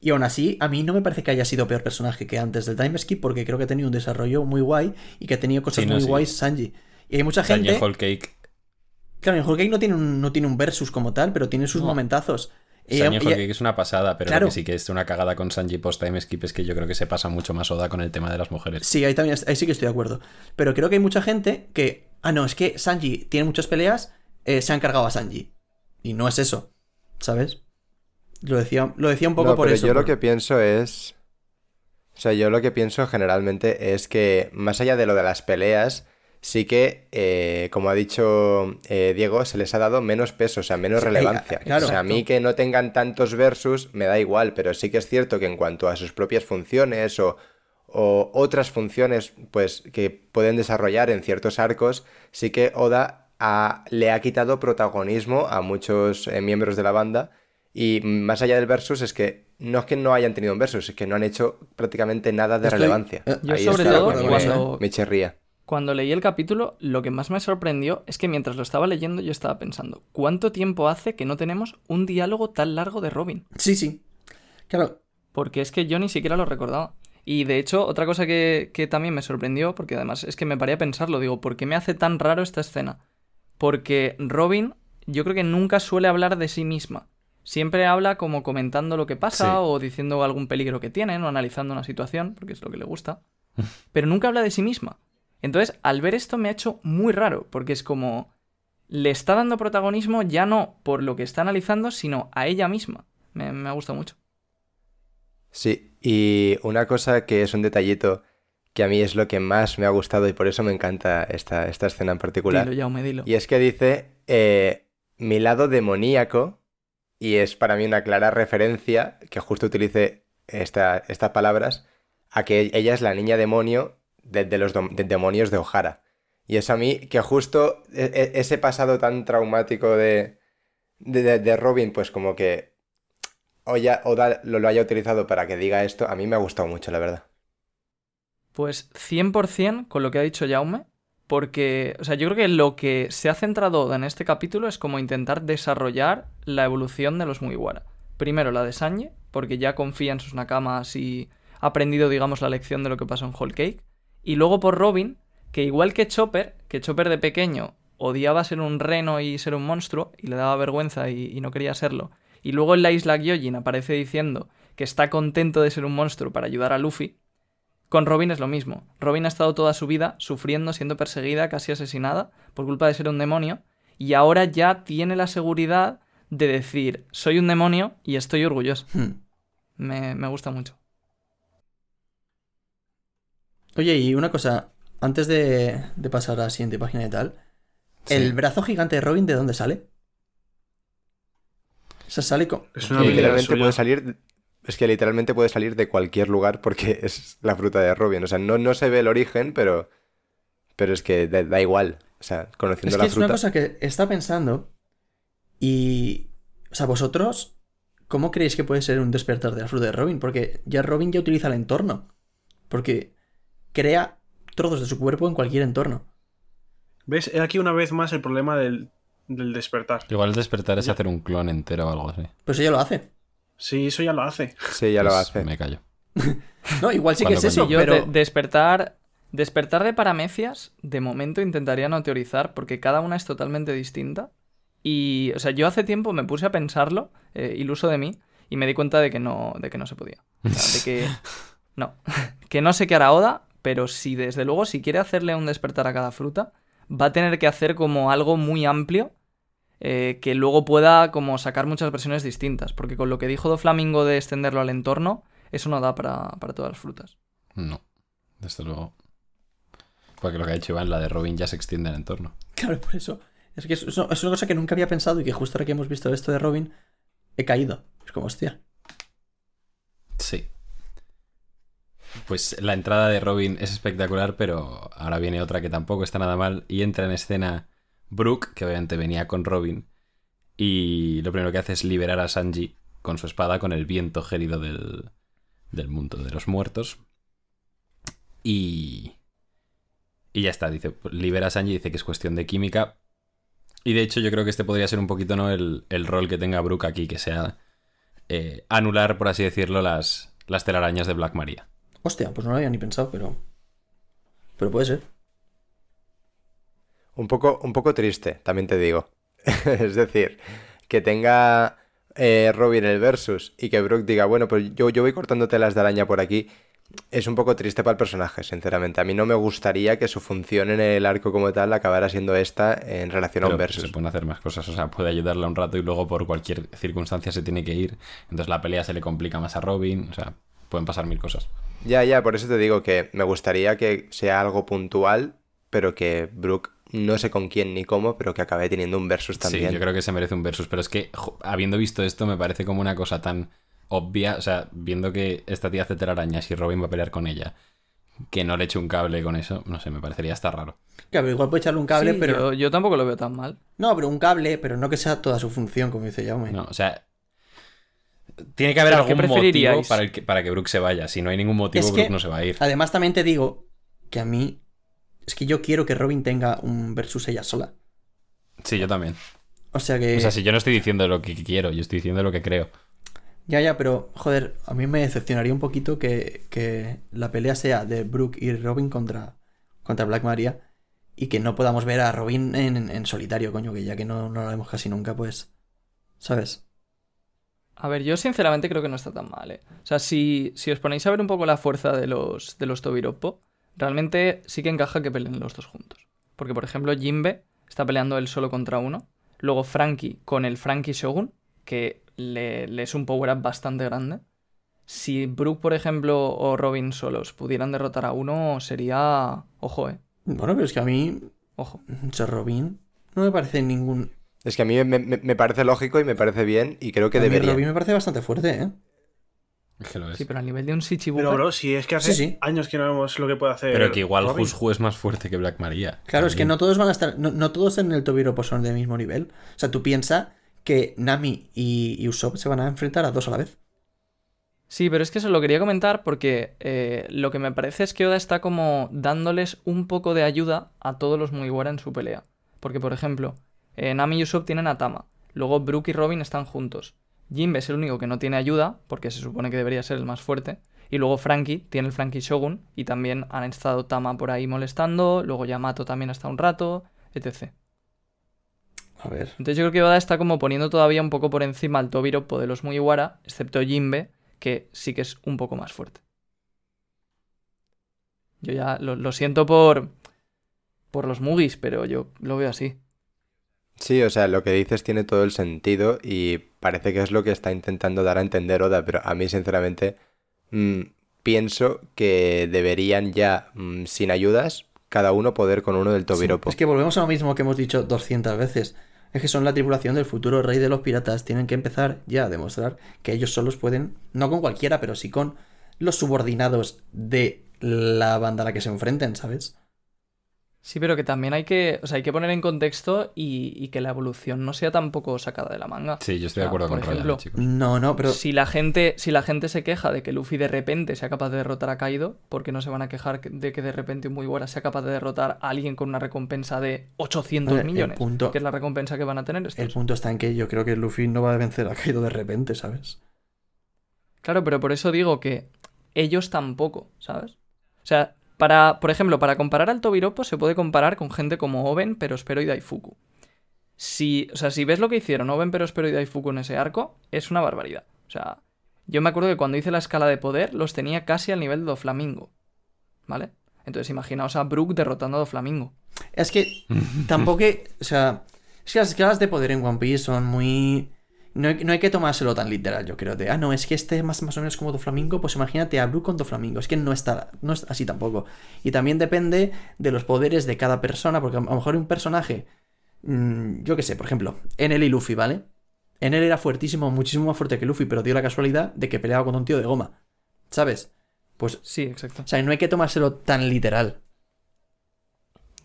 y aún así a mí no me parece que haya sido peor personaje que antes del time skip, porque creo que ha tenido un desarrollo muy guay y que ha tenido cosas Sí, no, muy sí. guays Sanji. Y hay mucha Sanji gente... en Whole Cake. Claro, en Whole Cake no tiene, un, no tiene un versus como tal, pero tiene sus No. momentazos. Y- Sanji en y- Cake es una pasada, pero Claro. lo que sí que es una cagada con Sanji post time skip es que yo creo que se pasa mucho más Oda con el tema de las mujeres. Sí, ahí también ahí sí que estoy de acuerdo. Pero creo que hay mucha gente que. Ah, no, es que Sanji tiene muchas peleas, eh, se han cargado a Sanji. Y no es eso. ¿Sabes? Lo decía, lo decía un poco No, por pero eso. yo lo que pienso es... O sea, yo lo que pienso generalmente es que, más allá de lo de las peleas, sí que, eh, como ha dicho eh, Diego, se les ha dado menos peso, o sea, menos Sí, relevancia. eh, claro. o sea, a mí que no tengan tantos versus me da igual, pero sí que es cierto que en cuanto a sus propias funciones o, o otras funciones pues que pueden desarrollar en ciertos arcos, sí que Oda ha- le ha quitado protagonismo a muchos eh, miembros de la banda y más allá del versus es que no es que no hayan tenido un versus, es que no han hecho prácticamente nada de Estoy- relevancia. eh, Yo Ahí sobre todo me- cuando- me chirría. Cuando leí el capítulo, lo que más me sorprendió es que mientras lo estaba leyendo yo estaba pensando, ¿cuánto tiempo hace que no tenemos un diálogo tan largo de Robin? Sí, sí. Claro. Porque es que yo ni siquiera lo recordaba. Y de hecho, otra cosa que, que también me sorprendió, porque además es que me paré a pensarlo, digo, ¿por qué me hace tan raro esta escena? Porque Robin, yo creo que nunca suele hablar de sí misma. Siempre habla como comentando lo que pasa Sí. o diciendo algún peligro que tienen o analizando una situación, porque es lo que le gusta. Pero nunca habla de sí misma. Entonces, al ver esto me ha hecho muy raro, porque es como... Le está dando protagonismo ya no por lo que está analizando, sino a ella misma. Me, me ha gustado mucho. Sí, y una cosa que es un detallito que a mí es lo que más me ha gustado y por eso me encanta esta, esta escena en particular. Dilo, Jaume, dilo. Y es que dice eh, mi lado demoníaco, y es para mí una clara referencia que justo utilice esta- estas palabras, a que ella es la niña demonio de, los demonios de O'Hara. Y es a mí que justo e- e- ese pasado tan traumático de, de, Robin, pues como que Oya- Oda lo, lo haya utilizado para que diga esto, a mí me ha gustado mucho, la verdad. Pues 100% con lo que ha dicho Jaume, porque, o sea, yo creo que lo que se ha centrado Oda en este capítulo es como intentar desarrollar la evolución de los Mugiwara. Primero la de Sanji, porque ya confía en sus nakamas y ha aprendido, digamos, la lección de lo que pasó en Whole Cake. Y luego por Robin, que igual que Chopper, que Chopper de pequeño odiaba ser un reno y ser un monstruo, y le daba vergüenza y, y no quería serlo. Y luego en la isla Gyojin aparece diciendo que está contento de ser un monstruo para ayudar a Luffy. Con Robin es lo mismo. Robin ha estado toda su vida sufriendo, siendo perseguida, casi asesinada, por culpa de ser un demonio, y ahora ya tiene la seguridad de decir, soy un demonio y estoy orgulloso. Hmm. Me, me gusta mucho. Oye, y una cosa, antes de, de pasar a la siguiente página y tal, Sí. ¿el brazo gigante de Robin de dónde sale? O sea, sale con... Es una literalmente puede salir. Es que literalmente puede salir de cualquier lugar porque es la fruta de Robin. O sea, no, no se ve el origen, pero. Pero es que da, da igual. O sea, conociendo Es la que es fruta. una cosa que está pensando y... O sea, vosotros, ¿cómo creéis que puede ser un despertar de la fruta de Robin? Porque ya Robin ya utiliza el entorno. Porque crea trozos de su cuerpo en cualquier entorno. ¿Ves? He aquí una vez más el problema del, del despertar. Igual el despertar es hacer un clon entero o algo así. Pues ella lo hace. Sí, eso ya lo hace. Sí, ya lo Pues hace. Me callo. No, igual sí que es eso, Sí, yo pero... de- despertar, despertar de paramecias, de momento intentaría no teorizar porque cada una es totalmente distinta. Y, o sea, yo hace tiempo me puse a pensarlo, eh, iluso de mí, y me di cuenta de que no, de que no se podía. O sea, de que no, que no sé qué hará Oda, pero si desde luego si quiere hacerle un despertar a cada fruta, va a tener que hacer como algo muy amplio eh, que luego pueda como sacar muchas versiones distintas, porque con lo que dijo Do Flamingo de extenderlo al entorno, eso no da para, para todas las frutas. No, desde luego. Porque lo que ha dicho Iván, la de Robin ya se extiende al entorno. Claro, por eso. Es que es, es una cosa que nunca había pensado y que justo ahora que hemos visto esto de Robin, he caído. Es como, hostia. Sí. Pues la entrada de Robin es espectacular, pero ahora viene otra que tampoco está nada mal. Y entra en escena Brooke, que obviamente venía con Robin. Y lo primero que hace es liberar a Sanji con su espada con el viento gélido del, del mundo de los muertos. Y. Y ya está, dice, libera a Sanji, dice que es cuestión de química. Y de hecho, yo creo que este podría ser un poquito, ¿no? El, el rol que tenga Brooke aquí, que sea eh, anular, por así decirlo, las, las telarañas de Black Maria. Hostia, pues no lo había ni pensado, pero. Pero puede ser. Un poco, un poco triste, también te digo. es decir, que tenga eh, Robin el versus y que Brooke diga, bueno, pues yo, yo voy cortando telas de araña por aquí. Es un poco triste para el personaje, sinceramente. A mí no me gustaría que su función en el arco como tal acabara siendo esta en relación a un Pero versus. se pueden hacer más cosas, o sea, puede ayudarla un rato y luego por cualquier circunstancia se tiene que ir. Entonces la pelea se le complica más a Robin, o sea, pueden pasar mil cosas. Ya, ya, por eso te digo que me gustaría que sea algo puntual, pero que Brooke no sé con quién ni cómo, pero que acabe teniendo un versus también. Sí, yo creo que se merece un versus, pero es que jo, habiendo visto esto me parece como una cosa tan obvia, o sea, viendo que esta tía hace telarañas y Robin va a pelear con ella, que no le eche un cable con eso, no sé, me parecería hasta raro. Claro, igual puede echarle un cable, Sí, pero. yo, yo tampoco lo veo tan mal. No, pero un cable, pero no que sea toda su función, como dice Jaume. No, o sea, tiene que haber ¿Pero qué algún motivo para, el que, para que Brooke se vaya. Si no hay ningún motivo, Es que- Brooke no se va a ir. Además, también te digo que a mí. Es que yo quiero que Robin tenga un versus ella sola. Sí, yo también. O sea que. O sea, si yo no estoy diciendo lo que quiero, yo estoy diciendo lo que creo. Ya, ya, pero joder, a mí me decepcionaría un poquito que, que la pelea sea de Brooke y Robin contra, contra Black Maria y que no podamos ver a Robin en, en solitario, coño, que ya que no, no lo vemos casi nunca, pues. ¿Sabes? A ver, yo sinceramente creo que no está tan mal, ¿eh? O sea, si, si os ponéis a ver un poco la fuerza de los, de los Tobiropo, realmente sí que encaja que peleen los dos juntos. Porque, por ejemplo, Jimbe está peleando él solo contra uno. Luego Frankie con el Frankie Shogun, que le, le es un power-up bastante grande. Si Brooke, por ejemplo, o Robin solos pudieran derrotar a uno, sería... Ojo, ¿eh? Bueno, pero es que a mí, Ojo. Robin no me parece ningún. Es que a mí me, me- me parece lógico y me parece bien y creo que a mí debería. Robin me parece bastante fuerte, ¿eh? Es que lo es. Sí, pero al nivel de un Shichibukai... Pero, bro, si es que hace Sí, sí. años que no vemos lo que puede hacer. Pero que igual. Hushu es más fuerte que Black Maria. Claro, es que no todos van a estar. No, no todos en el Tobiropo son del mismo nivel. O sea, tú piensas que Nami y, y Usopp se van a enfrentar a dos a la vez. Sí, pero es que eso lo quería comentar porque eh, lo que me parece es que Oda está como dándoles un poco de ayuda a todos los Mugiwara en su pelea. Porque, por ejemplo, eh, Nami y Usopp tienen a Tama. Luego Brook y Robin están juntos. Jinbe es el único que no tiene ayuda, porque se supone que debería ser el más fuerte. Y luego Frankie tiene el Frankie Shogun. Y también han estado Tama por ahí molestando. Luego Yamato también hasta un rato, etc. A ver. Entonces yo creo que Oda está como poniendo todavía un poco por encima al Tobiropo de los Mugiwara, excepto Jinbe, que sí que es un poco más fuerte. Yo ya lo, lo siento por, por los Mugis, pero yo lo veo así. Sí, o sea, lo que dices tiene todo el sentido y parece que es lo que está intentando dar a entender Oda, pero a mí sinceramente mm, pienso que deberían ya, mm, sin ayudas, cada uno poder con uno del Sí, Tobiropo. Es que volvemos a lo mismo que hemos dicho 200 veces. Es que son la tripulación del futuro rey de los piratas. Tienen que empezar ya a demostrar que ellos solos pueden, no con cualquiera, pero sí con los subordinados de la banda a la que se enfrenten, ¿sabes? Sí, pero que también hay que, o sea, hay que poner en contexto y, y que la evolución no sea tampoco sacada de la manga. Sí, yo estoy O de acuerdo por con ejemplo, chicos. No, no, pero Si la gente, si la gente se queja de que Luffy de repente sea capaz de derrotar a Kaido, ¿por qué no se van a quejar de que de repente un Mugiwara sea capaz de derrotar a alguien con una recompensa de 800 Vale, el millones? punto- Que es la recompensa que van a tener estos. el punto está en que yo creo que Luffy no va a vencer a Kaido de repente, ¿sabes? Claro, pero por eso digo que ellos tampoco, ¿sabes? O sea, para, por ejemplo, para comparar al Tobiropo se puede comparar con gente como Oben, Perospero y Daifuku. Si, o sea, si ves lo que hicieron Oben, Perospero y Daifuku en ese arco, es una barbaridad. O sea, yo me acuerdo que cuando hice la escala de poder los tenía casi al nivel de Doflamingo. ¿Vale? Entonces imaginaos a Brook derrotando a Doflamingo. Es que tampoco, o sea, es que las escalas de poder en One Piece son muy... No hay, no hay que tomárselo tan literal, yo creo. De, ah, no, es que este es más, más o menos como Doflamingo, pues imagínate a Blue con Doflamingo. Es que no está, no es así tampoco. Y también depende de los poderes de cada persona, porque a lo mejor un personaje, mm, yo qué sé, por ejemplo, Enel y Luffy, ¿vale? Enel era fuertísimo, muchísimo más fuerte que Luffy, pero dio la casualidad de que peleaba con un tío de goma. ¿Sabes? Pues, Sí, exacto. o sea, no hay que tomárselo tan literal.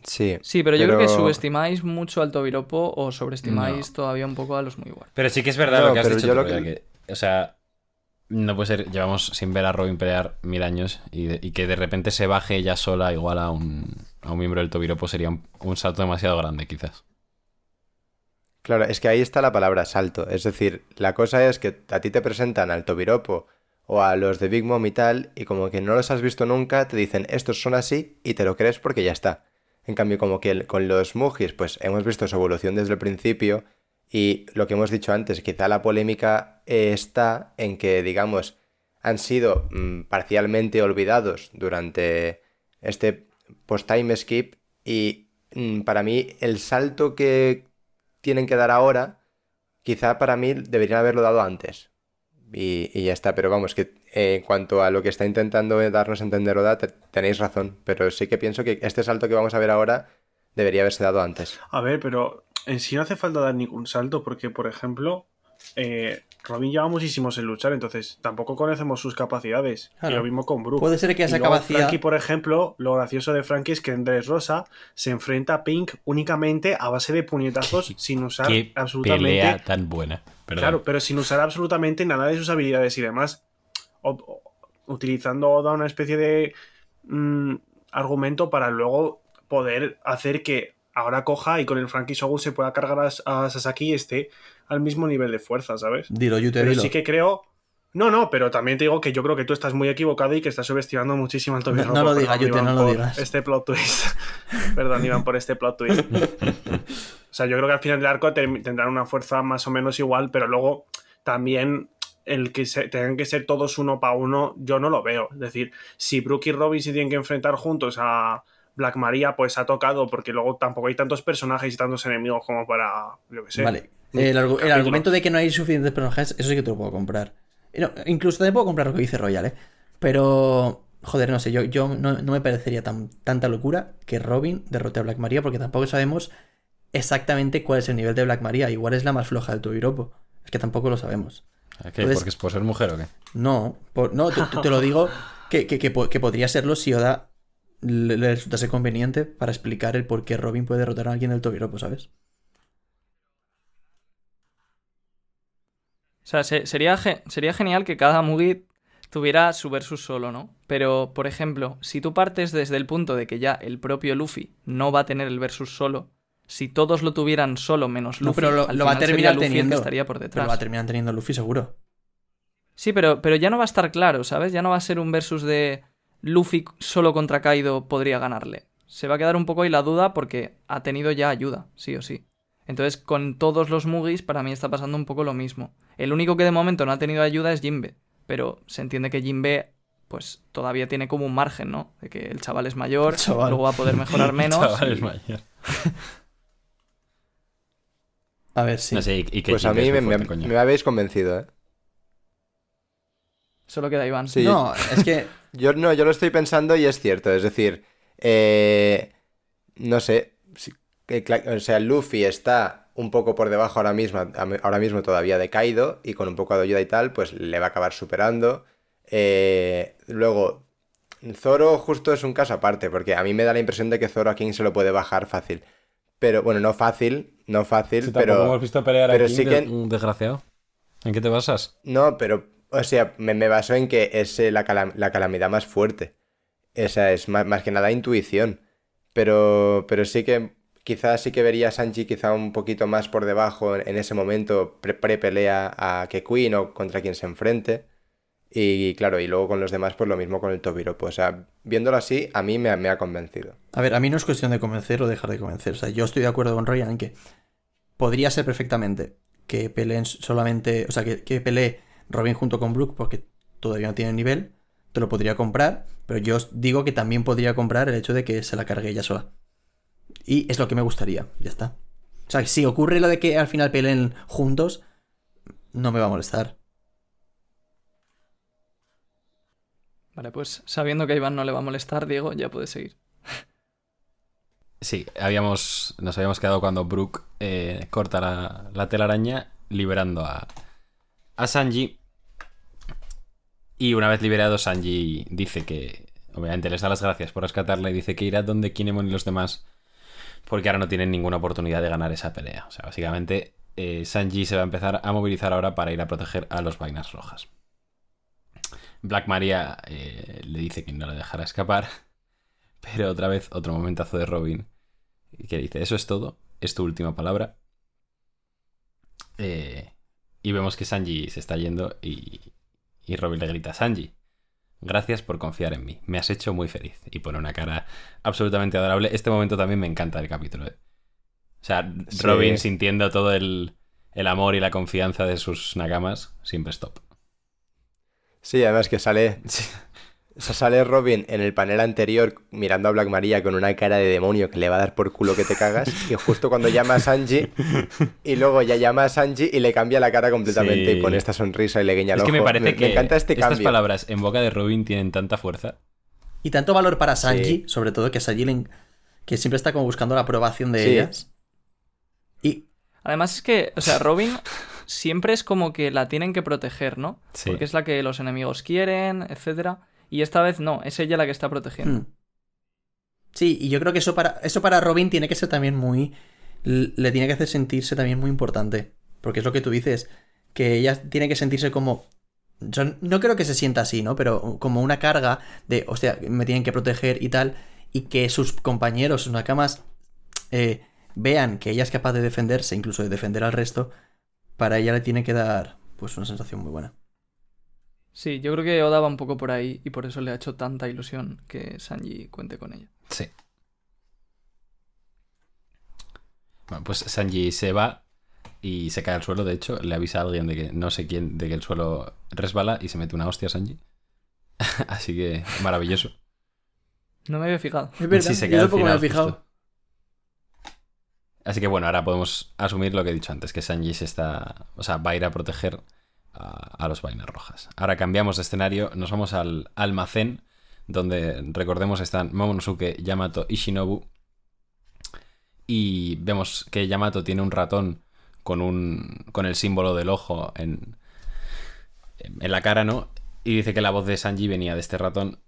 Sí. Sí, pero, yo creo que subestimáis mucho al Tobiropo o sobreestimáis todavía un poco a los Mugiwara. Pero sí que es verdad No, lo que has dicho, yo tú, lo que- Royal, que- O sea, no puede ser... Llevamos sin ver a Robin pelear mil años y, de- y que de repente se baje ella sola igual a un, a un miembro del Tobiropo sería un, un salto demasiado grande, quizás. Claro, es que ahí está la palabra salto. Es decir, la cosa es que a ti te presentan al Tobiropo o a los de Big Mom y tal, y como que no los has visto nunca, te dicen estos son así y te lo crees porque ya está. En cambio, como que con los Mugis, pues hemos visto su evolución desde el principio y lo que hemos dicho antes, quizá la polémica eh, está en que, digamos, han sido mm, parcialmente olvidados durante este post-time skip y mm, para mí el salto que tienen que dar ahora, quizá para mí deberían haberlo dado antes. Y, ya está, pero vamos, que en cuanto a lo que está intentando darnos a entender Oda, te- tenéis razón, pero sí que pienso que este salto que vamos a ver ahora debería haberse dado antes. A ver, pero en sí no hace falta dar ningún salto, porque, por ejemplo, eh, Robin lleva muchísimos en luchar, entonces tampoco conocemos sus capacidades. Claro. Y lo mismo con Brook. Puede ser que esa capacidad... Frankie, por ejemplo, lo gracioso de Frankie es que en Dressrosa se enfrenta a Pink únicamente a base de puñetazos sin usar Qué absolutamente. pelea tan buena. Perdón. Claro, pero sin usar absolutamente nada de sus habilidades y demás. O- utilizando Oda una especie de mm, argumento para luego poder hacer que ahora coja y con el Frankie Shogun se pueda cargar a, a Sasaki y esté al mismo nivel de fuerza, ¿sabes? Dilo, Yute, Pero dilo. sí que creo. No, no, pero también te digo que yo creo que tú estás muy equivocado y que estás subestimando muchísimo al Toby No- no lo digas, Yute, no lo digas. Este plot twist. Perdón, Iván, por este plot twist. O sea, yo creo que al final del arco tendrán una fuerza más o menos igual, pero luego también el que se, tengan que ser todos uno para uno, yo no lo veo. Es decir, si Brooke y Robin se tienen que enfrentar juntos a Black Maria, pues ha tocado, porque luego tampoco hay tantos personajes y tantos enemigos como para, yo qué sé. Vale. El, argu- el capítulo. argumento de que no hay suficientes personajes, eso sí que te lo puedo comprar. Y no, incluso también puedo comprar lo que dice Royal, ¿eh? Pero, joder, no sé, yo, yo no, no me parecería tan, tanta locura que Robin derrote a Black Maria porque tampoco sabemos exactamente cuál es el nivel de Black Maria. Igual es la más floja del Tobiropo. Es que tampoco lo sabemos. ¿A qué? Entonces- ¿Porque es por ser mujer o qué? No, por- no te, lo digo que, que- que po- que podría serlo si Oda le, le resultase conveniente para explicar el por qué Robin puede derrotar a alguien del Tobiropo, ¿sabes? O sea, se- sería, ge- sería genial que cada Mugi tuviera su versus solo, ¿no? Pero, por ejemplo, si tú partes desde el punto de que ya el propio Luffy no va a tener el versus solo, si todos lo tuvieran solo menos Luffy, No, pero lo, al lo va a terminar Luffy el que teniendo. estaría por Pero detrás. lo va a terminar teniendo Luffy seguro. Sí, pero, pero ya no va a estar claro, ¿sabes? Ya no va a ser un versus de Luffy solo contra Kaido podría ganarle. Se va a quedar un poco ahí la duda porque ha tenido ya ayuda, sí o sí. Entonces, con todos los Mugis, para mí está pasando un poco lo mismo. El único que de momento no ha tenido ayuda es Jinbe. Pero se entiende que Jinbe, pues todavía tiene como un margen, ¿no? De que el chaval es mayor, Chaval. luego va a poder mejorar menos. Chaval, es mayor. A ver, sí. No sé, y, y que Pues a mí me, habéis convencido, ¿eh? Solo queda Iván. Sí. No, es que Yo no, yo lo estoy pensando y es cierto. Es decir, eh, no sé. si- que cla- o sea, Luffy está un poco por debajo ahora mismo, ahora mismo todavía de Kaido y con un poco de ayuda y tal, pues le va a acabar superando. Eh, luego, Zoro justo es un caso aparte, porque a mí me da la impresión de que Zoro a King se lo puede bajar fácil. Pero bueno, no fácil, no fácil, Si pero... hemos visto pelear pero aquí, sí que- un desgraciado. ¿En qué te basas? No, pero, o sea, me, me baso en que es eh, la, calam- la calamidad más fuerte. Esa es más, más que nada intuición. Pero, pero sí que, quizás sí que vería a Sanji quizá un poquito más por debajo en, en ese momento, pre- pre-pelea a que Queen o contra quien se enfrente. Y claro, y luego con los demás, pues lo mismo con el Tobiropo. O sea, viéndolo así, a mí me, ha- convencido. A ver, a mí no es cuestión de convencer o dejar de convencer. O sea, yo estoy de acuerdo con Ryan en que podría ser perfectamente que peleen solamente. O sea, que, que pelee Robin junto con Brook porque todavía no tiene nivel. Te lo podría comprar. Pero yo os digo que también podría comprar el hecho de que se la cargue ella sola. Y es lo que me gustaría. Ya está. O sea, si ocurre lo de que al final peleen juntos, no me va a molestar. Vale, pues sabiendo que a Iván no le va a molestar, Diego, ya puede seguir. Sí, habíamos, nos habíamos quedado cuando Brooke eh, corta la, la telaraña liberando a, a Sanji. Y una vez liberado, Sanji dice que, obviamente, les da las gracias por rescatarla y dice que irá donde Kinemon y los demás porque ahora no tienen ninguna oportunidad de ganar esa pelea. O sea, básicamente, eh, Sanji se va a empezar a movilizar ahora para ir a proteger a los vainas rojas. Black Maria eh, le dice que no le dejará escapar. Pero otra vez, otro momentazo de Robin. Que dice, eso es todo. Es tu última palabra. Eh, y vemos que Sanji se está yendo y, y Robin le grita, Sanji, gracias por confiar en mí. Me has hecho muy feliz. Y pone una cara absolutamente adorable. Este momento también me encanta del capítulo. eh. O sea, Sí. Robin sintiendo todo el, el amor y la confianza de sus nakamas, siempre stop. Sí, además que sale, o sea, sale Robin en el panel anterior mirando a Black Maria con una cara de demonio que le va a dar por culo que te cagas. Y justo cuando llama a Sanji, y luego ya llama a Sanji y le cambia la cara completamente Sí. y pone esta sonrisa y le guiña el Es que me parece que encanta este estas cambio. palabras en boca de Robin tienen tanta fuerza. Y tanto valor para Sanji, Sí. sobre todo que Sanji le que siempre está como buscando la aprobación de Sí. ellas. Y Además es que, o sea, Robin siempre es como que la tienen que proteger, ¿no? Sí. Porque es la que los enemigos quieren, etcétera. Y esta vez no, es ella la que está protegiendo. Hmm. Sí, y yo creo que eso para, eso para Robin tiene que ser también muy. Le tiene que hacer sentirse también muy importante. Porque es lo que tú dices. Que ella tiene que sentirse como. yo no creo que se sienta así, ¿no? Pero como una carga de, hostia, me tienen que proteger y tal. Y que sus compañeros, sus nakamas, eh, vean que ella es capaz de defenderse, incluso de defender al resto. Para ella le tiene que dar, pues, una sensación muy buena. Sí, yo creo que Oda va un poco por ahí y por eso le ha hecho tanta ilusión que Sanji cuente con ella. Sí. Bueno, pues Sanji se va y se cae al suelo. De hecho, le avisa a alguien de que no sé quién, de que el suelo resbala y se mete una hostia a Sanji. Así que maravilloso. No me había fijado. Es verdad, Sí, se yo queda al tampoco me he fijado. justo. Así que bueno, ahora podemos asumir lo que he dicho antes, que Sanji se está. O sea, va a ir a proteger a, los vainas rojas. Ahora cambiamos de escenario, nos vamos al almacén, donde recordemos están Momonosuke, Yamato y Shinobu. Y vemos que Yamato tiene un ratón con un. con el símbolo del ojo en. en la cara, ¿no? Y dice que la voz de Sanji venía de este ratón.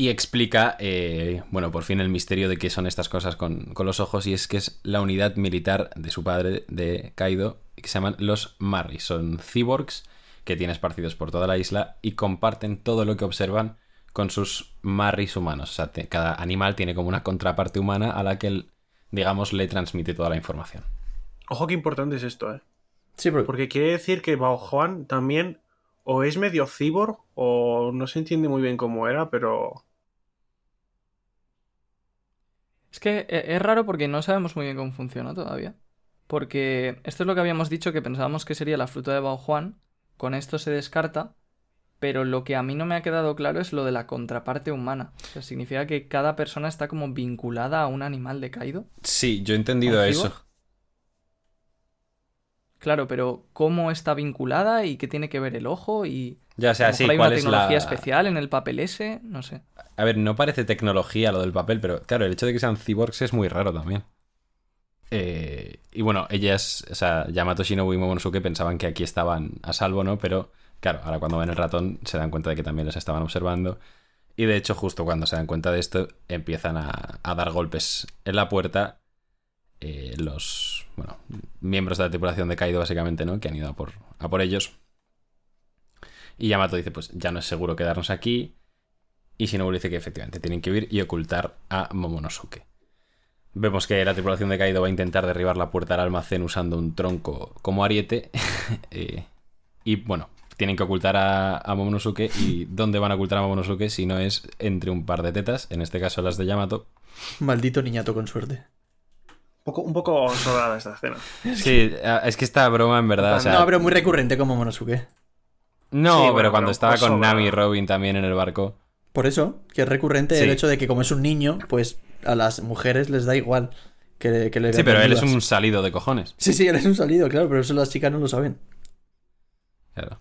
Y explica, eh, bueno, por fin el misterio de qué son estas cosas con, con los ojos, y es que es la unidad militar de su padre, de Kaido, que se llaman los Marri. Son cyborgs que tiene esparcidos por toda la isla y comparten todo lo que observan con sus Marris humanos. O sea, te- cada animal tiene como una contraparte humana a la que, él, digamos, le transmite toda la información. Ojo que importante es esto, ¿eh? Sí, porque, Porque quiere decir que Bao Juan también o es medio cyborg o no se entiende muy bien cómo era, pero... Es que eh, es raro porque no sabemos muy bien cómo funciona todavía. Porque esto es lo que habíamos dicho que pensábamos que sería la fruta de Bao Juan. Con esto se descarta. Pero lo que a mí no me ha quedado claro es lo de la contraparte humana. O sea, significa que cada persona está como vinculada a un animal de Kaido. Sí, yo he entendido ¿Un eso. Claro, pero ¿cómo está vinculada y qué tiene que ver el ojo? Y Ya, o sea, sí, hay cuál una es tecnología la... especial en el papel ese, no sé. A ver, no parece tecnología lo del papel, pero claro, el hecho de que sean cyborgs es muy raro también. Eh, y bueno, ellas, o sea, Yamato Shinobu y Momonosuke pensaban que aquí estaban a salvo, ¿no? Pero claro, ahora cuando ven el ratón se dan cuenta de que también les estaban observando. Y de hecho, justo cuando se dan cuenta de esto, empiezan a, a dar golpes en la puerta. eh, los, bueno, miembros de la tripulación de Kaido, básicamente, ¿no? Que han ido a por, a por ellos. Y Yamato dice, pues ya no es seguro quedarnos aquí. Y Shinobu le dice que efectivamente tienen que huir y ocultar a Momonosuke. Vemos que la tripulación de Kaido va a intentar derribar la puerta del almacén usando un tronco como ariete. Eh, y bueno, tienen que ocultar a, a Momonosuke. ¿Y dónde van a ocultar a Momonosuke si no es entre un par de tetas? En este caso las de Yamato. maldito niñato con suerte. Un poco, un poco sobrada esta escena. Sí, es que esta broma en verdad... o sea, no, pero muy recurrente como Monosuke. No, Sí, pero bueno, cuando pero estaba con sobra. Nami y Robin también en el barco... Por eso, que es recurrente Sí. el hecho de que como es un niño, pues a las mujeres les da igual que, que le Sí, pero él es un salido de cojones. Sí, sí, él es un salido, claro, pero eso las chicas no lo saben. Claro.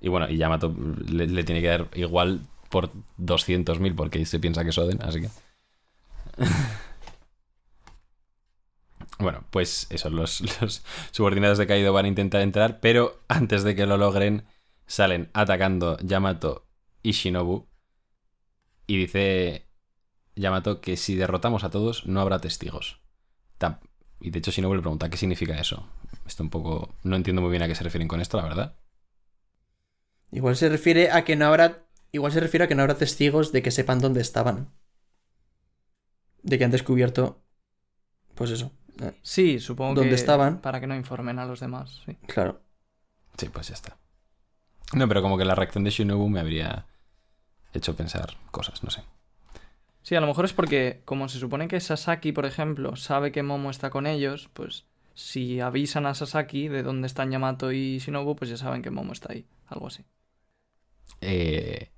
Y bueno, y Yamato le, le tiene que dar igual por 200.000 porque se piensa que es Oden, así que... bueno, pues eso, los, subordinados de Kaido van a intentar entrar, pero antes de que lo logren, salen atacando Yamato y Shinobu. Y dice Yamato que si derrotamos a todos no habrá testigos. Y de hecho Shinobu le pregunta qué significa eso. Esto un poco... No entiendo muy bien a qué se refieren con esto, la verdad. Igual se refiere a que no habrá. Igual se refiere a que no habrá testigos de que sepan dónde estaban. De que han descubierto. Pues eso. Eh, Sí, supongo ¿Dónde que estaban? para que no informen a los demás. Sí. claro. Sí, pues ya está. No, pero como que la reacción de Shinobu me habría hecho pensar cosas, no sé. Sí, a lo mejor es porque, como se supone que Sasaki, por ejemplo, sabe que Momo está con ellos, pues si avisan a Sasaki de dónde están Yamato y Shinobu, pues ya saben que Momo está ahí. Algo así. Eh,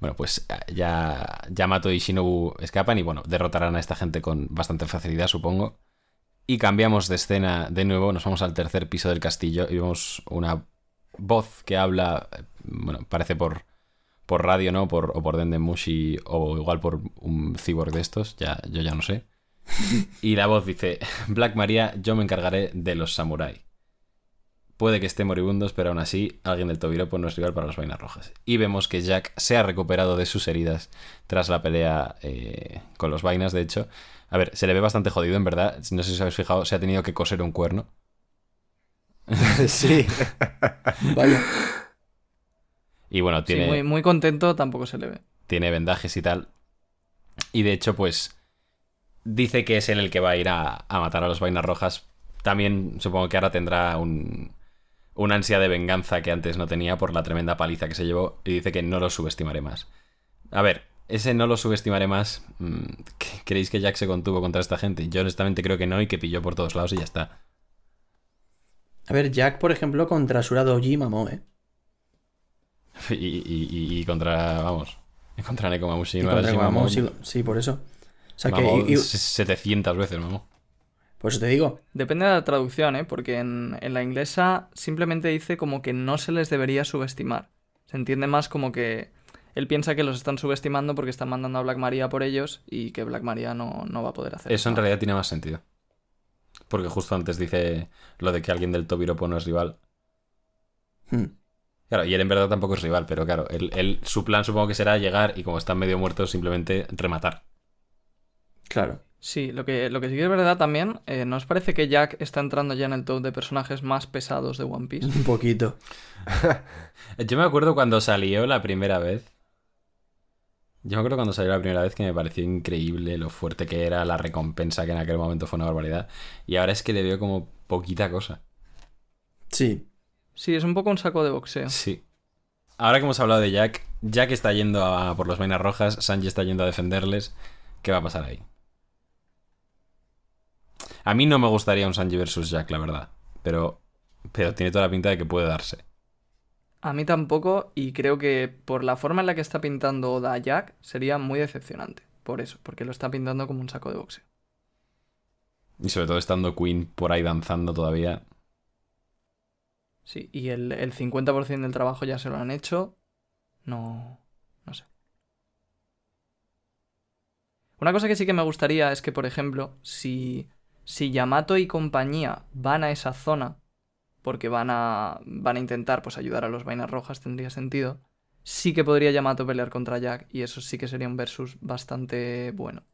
bueno, pues ya Yamato y Shinobu escapan y bueno, derrotarán a esta gente con bastante facilidad, supongo. Y cambiamos de escena de nuevo, nos vamos al tercer piso del castillo y vemos una voz que habla, eh, bueno, parece por, por radio, ¿no? Por, o por Dendemushi o igual por un cyborg de estos, ya, yo ya no sé. Y la voz dice, Black Maria, yo me encargaré de los samurai. Puede que esté moribundos, pero aún así, alguien del Tobiropo no es rival para las vainas rojas. Y vemos que Jack se ha recuperado de sus heridas tras la pelea eh, con los vainas, de hecho. A ver, se le ve bastante jodido, en verdad. No sé si os habéis fijado, se ha tenido que coser un cuerno. sí. Vaya. Y bueno, Sí, tiene, muy, muy contento tampoco se le ve. tiene vendajes y tal. Y de hecho, pues, dice que es él el que va a ir a, a matar a los vainas rojas. También supongo que ahora tendrá un, un ansia de venganza que antes no tenía por la tremenda paliza que se llevó. Y dice que no lo subestimaré más. A ver, ese no lo subestimaré más. mm, ¿qué- ¿Creéis que Jack se contuvo contra esta gente? Yo honestamente creo que no y que pilló por todos lados y ya está. A ver, Jack, por ejemplo, contra Sura Doji mamó, ¿eh? Y, y- y- y contra, vamos, contra Nekomamushi Y no contra mamó- sí, sí, por eso. O sea que. mamó y- y- 700 veces, mamó. por eso te digo. Depende de la traducción, ¿eh? Porque en, en la inglesa simplemente dice como que no se les debería subestimar. Se entiende más como que él piensa que los están subestimando porque están mandando a Black Maria por ellos y que Black Maria no, no va a poder hacer Eso en nada. realidad tiene más sentido. Porque justo antes dice lo de que alguien del Tobiropo no es rival. Hmm. Claro, y él en verdad tampoco es rival, pero claro, él, él- su plan supongo que será llegar y como están medio muertos, simplemente rematar. Claro. Sí, lo que, lo que sí que es verdad también, eh, ¿no os parece que Jack está entrando ya en el top de personajes más pesados de One Piece? Un poquito. Yo me acuerdo cuando salió la primera vez. Yo me acuerdo cuando salió la primera vez que me pareció increíble lo fuerte que era la recompensa, que en aquel momento fue una barbaridad. Y ahora es que le veo como poquita cosa. Sí. Sí, es un poco un saco de boxeo. Sí. Ahora que hemos hablado de Jack, Jack está yendo a por las vainas rojas, Sanji está yendo a defenderles. ¿Qué va a pasar ahí? A mí no me gustaría un Sanji versus Jack, la verdad. Pero, pero tiene toda la pinta de que puede darse. A mí tampoco, y creo que por la forma en la que está pintando Oda a Jack, sería muy decepcionante. Por eso, porque lo está pintando como un saco de boxeo. Y sobre todo estando Queen por ahí danzando todavía. Sí, y el, el 50% del trabajo ya se lo han hecho. No. No sé. Una cosa que sí que me gustaría es que, por ejemplo, si, si Yamato y compañía van a esa zona, porque van a, van a intentar pues, ayudar a los vainas rojas, tendría sentido. Sí que podría Yamato pelear contra Jack, y eso sí que sería un versus bastante bueno.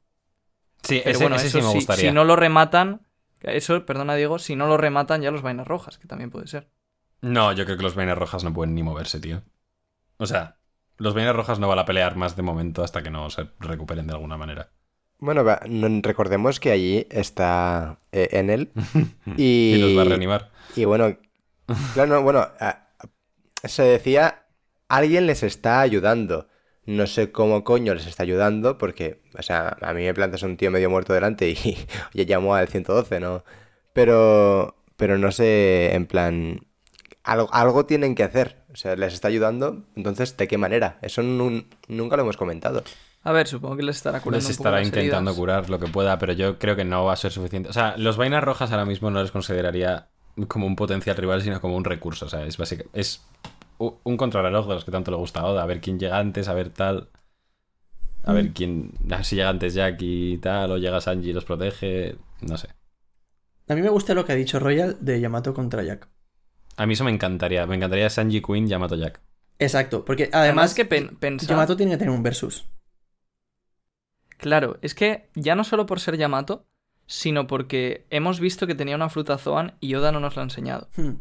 Sí, Pero ese, bueno, ese eso sí me si- gustaría. si no lo rematan, eso, perdona Diego, si no lo rematan ya los vainas rojas, que también puede ser. No, yo creo que los vainas rojas no pueden ni moverse, tío. O sea, los vainas rojas no van a pelear más de momento hasta que no se recuperen de alguna manera. Bueno, va, recordemos que allí está eh, Enel y... Y los va a reanimar. Y bueno, claro, no, bueno, a- a- se decía, alguien les está ayudando. No sé cómo coño les está ayudando, porque, o sea, a mí me plantas un tío medio muerto delante y ya llamó al 112, ¿no? Pero, pero no sé, en plan, algo, algo tienen que hacer. O sea, les está ayudando, entonces, ¿de qué manera? Eso nun- nunca lo hemos comentado. A ver, supongo que les estará curando Les un poco estará las intentando curar lo que pueda, pero yo creo que no va a ser suficiente. O sea, los vainas rojas ahora mismo no les consideraría como un potencial rival, sino como un recurso. O sea, es básica- es un contrarreloj de los que tanto le gusta a Oda. A ver quién llega antes, a ver tal. A ver quién. A ver si llega antes Jack y tal, o llega Sanji y los protege. No sé. A mí me gusta lo que ha dicho Royal de Yamato contra Jack. A mí eso me encantaría. Me encantaría Sanji Queen, Yamato Jack. Exacto, porque Además además, que pen- pensad- Yamato tiene que tener un versus. Claro, es que ya no solo por ser Yamato, sino porque hemos visto que tenía una fruta Zoan y Oda no nos la ha enseñado. Hmm.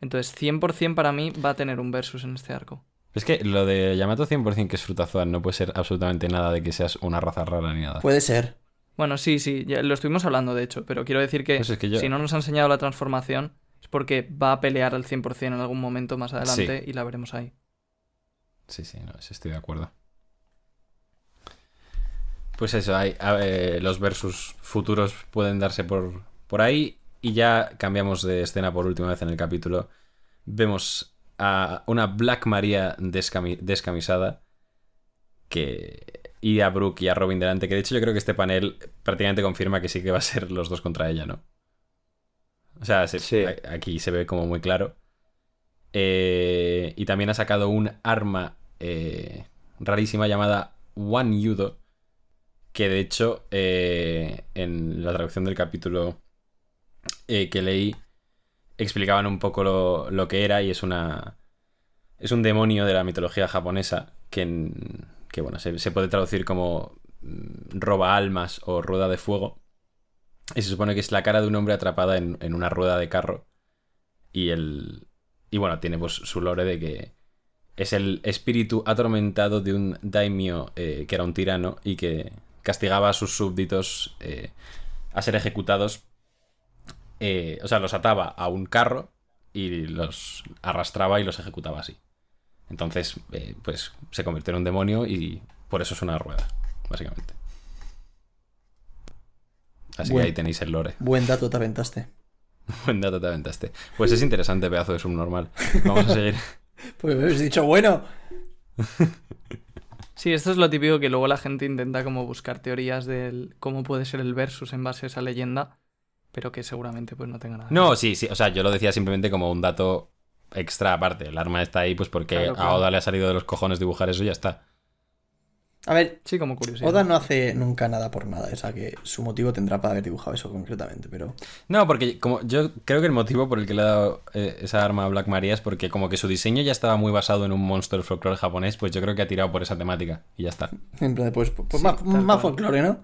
Entonces, 100% para mí va a tener un versus en este arco. Es que lo de Yamato 100% que es frutazoan no puede ser absolutamente nada de que seas una raza rara ni nada. Puede ser. Bueno, sí, sí, ya lo estuvimos hablando de hecho, pero quiero decir que, Pues es que yo- si no nos ha enseñado la transformación es porque va a pelear al 100% en algún momento más adelante y la veremos ahí. Sí, sí, no, sí estoy de acuerdo. Pues eso, hay, ver, los versus futuros pueden darse por, por ahí. Y ya cambiamos de escena por última vez en el capítulo. Vemos a una Black Maria descami- descamisada. Que. Y a Brooke y a Robin delante. Que de hecho yo creo que este panel prácticamente confirma que sí que va a ser los dos contra ella, ¿no? O sea, se- Sí. a- aquí se ve como muy claro. Eh, y también ha sacado un arma eh, rarísima llamada One Yudo. Que de hecho, eh, en la traducción del capítulo eh, que leí, explicaban un poco lo, lo que era. Y es una. Es un demonio de la mitología japonesa. Que, que bueno, se, se puede traducir como mm, roba almas o rueda de fuego. Y se supone que es la cara de un hombre atrapada en, en una rueda de carro. Y el. Y bueno, tiene pues su lore de que es el espíritu atormentado de un daimyo eh, que era un tirano y que castigaba a sus súbditos eh, a ser ejecutados. eh, o sea, los ataba a un carro y los arrastraba y los ejecutaba así. Entonces, eh, pues se convirtió en un demonio y por eso es una rueda, básicamente. Así que ahí tenéis el lore. Buen dato te aventaste. Buen dato te aventaste. Pues es interesante, pedazo de subnormal. Vamos a seguir. Pues me habéis dicho, bueno. Sí, esto es lo típico que luego la gente intenta como buscar teorías de cómo puede ser el versus en base a esa leyenda, pero que seguramente pues no tenga nada. No, sí, sí. O sea, yo lo decía simplemente como un dato extra aparte. El arma está ahí, pues porque Claro, a. Oda le ha salido de los cojones dibujar eso y ya está. A ver, Sí, como curiosidad. Oda no hace nunca nada por nada, o sea que su motivo tendrá para haber dibujado eso concretamente, pero... No, porque como yo creo que el motivo por el que le he dado eh, esa arma a Black Maria es porque como que su diseño ya estaba muy basado en un monstruo del folclore japonés, pues yo creo que ha tirado por esa temática y ya está. En plan, pues, pues Sí, más, más folclore, ¿no?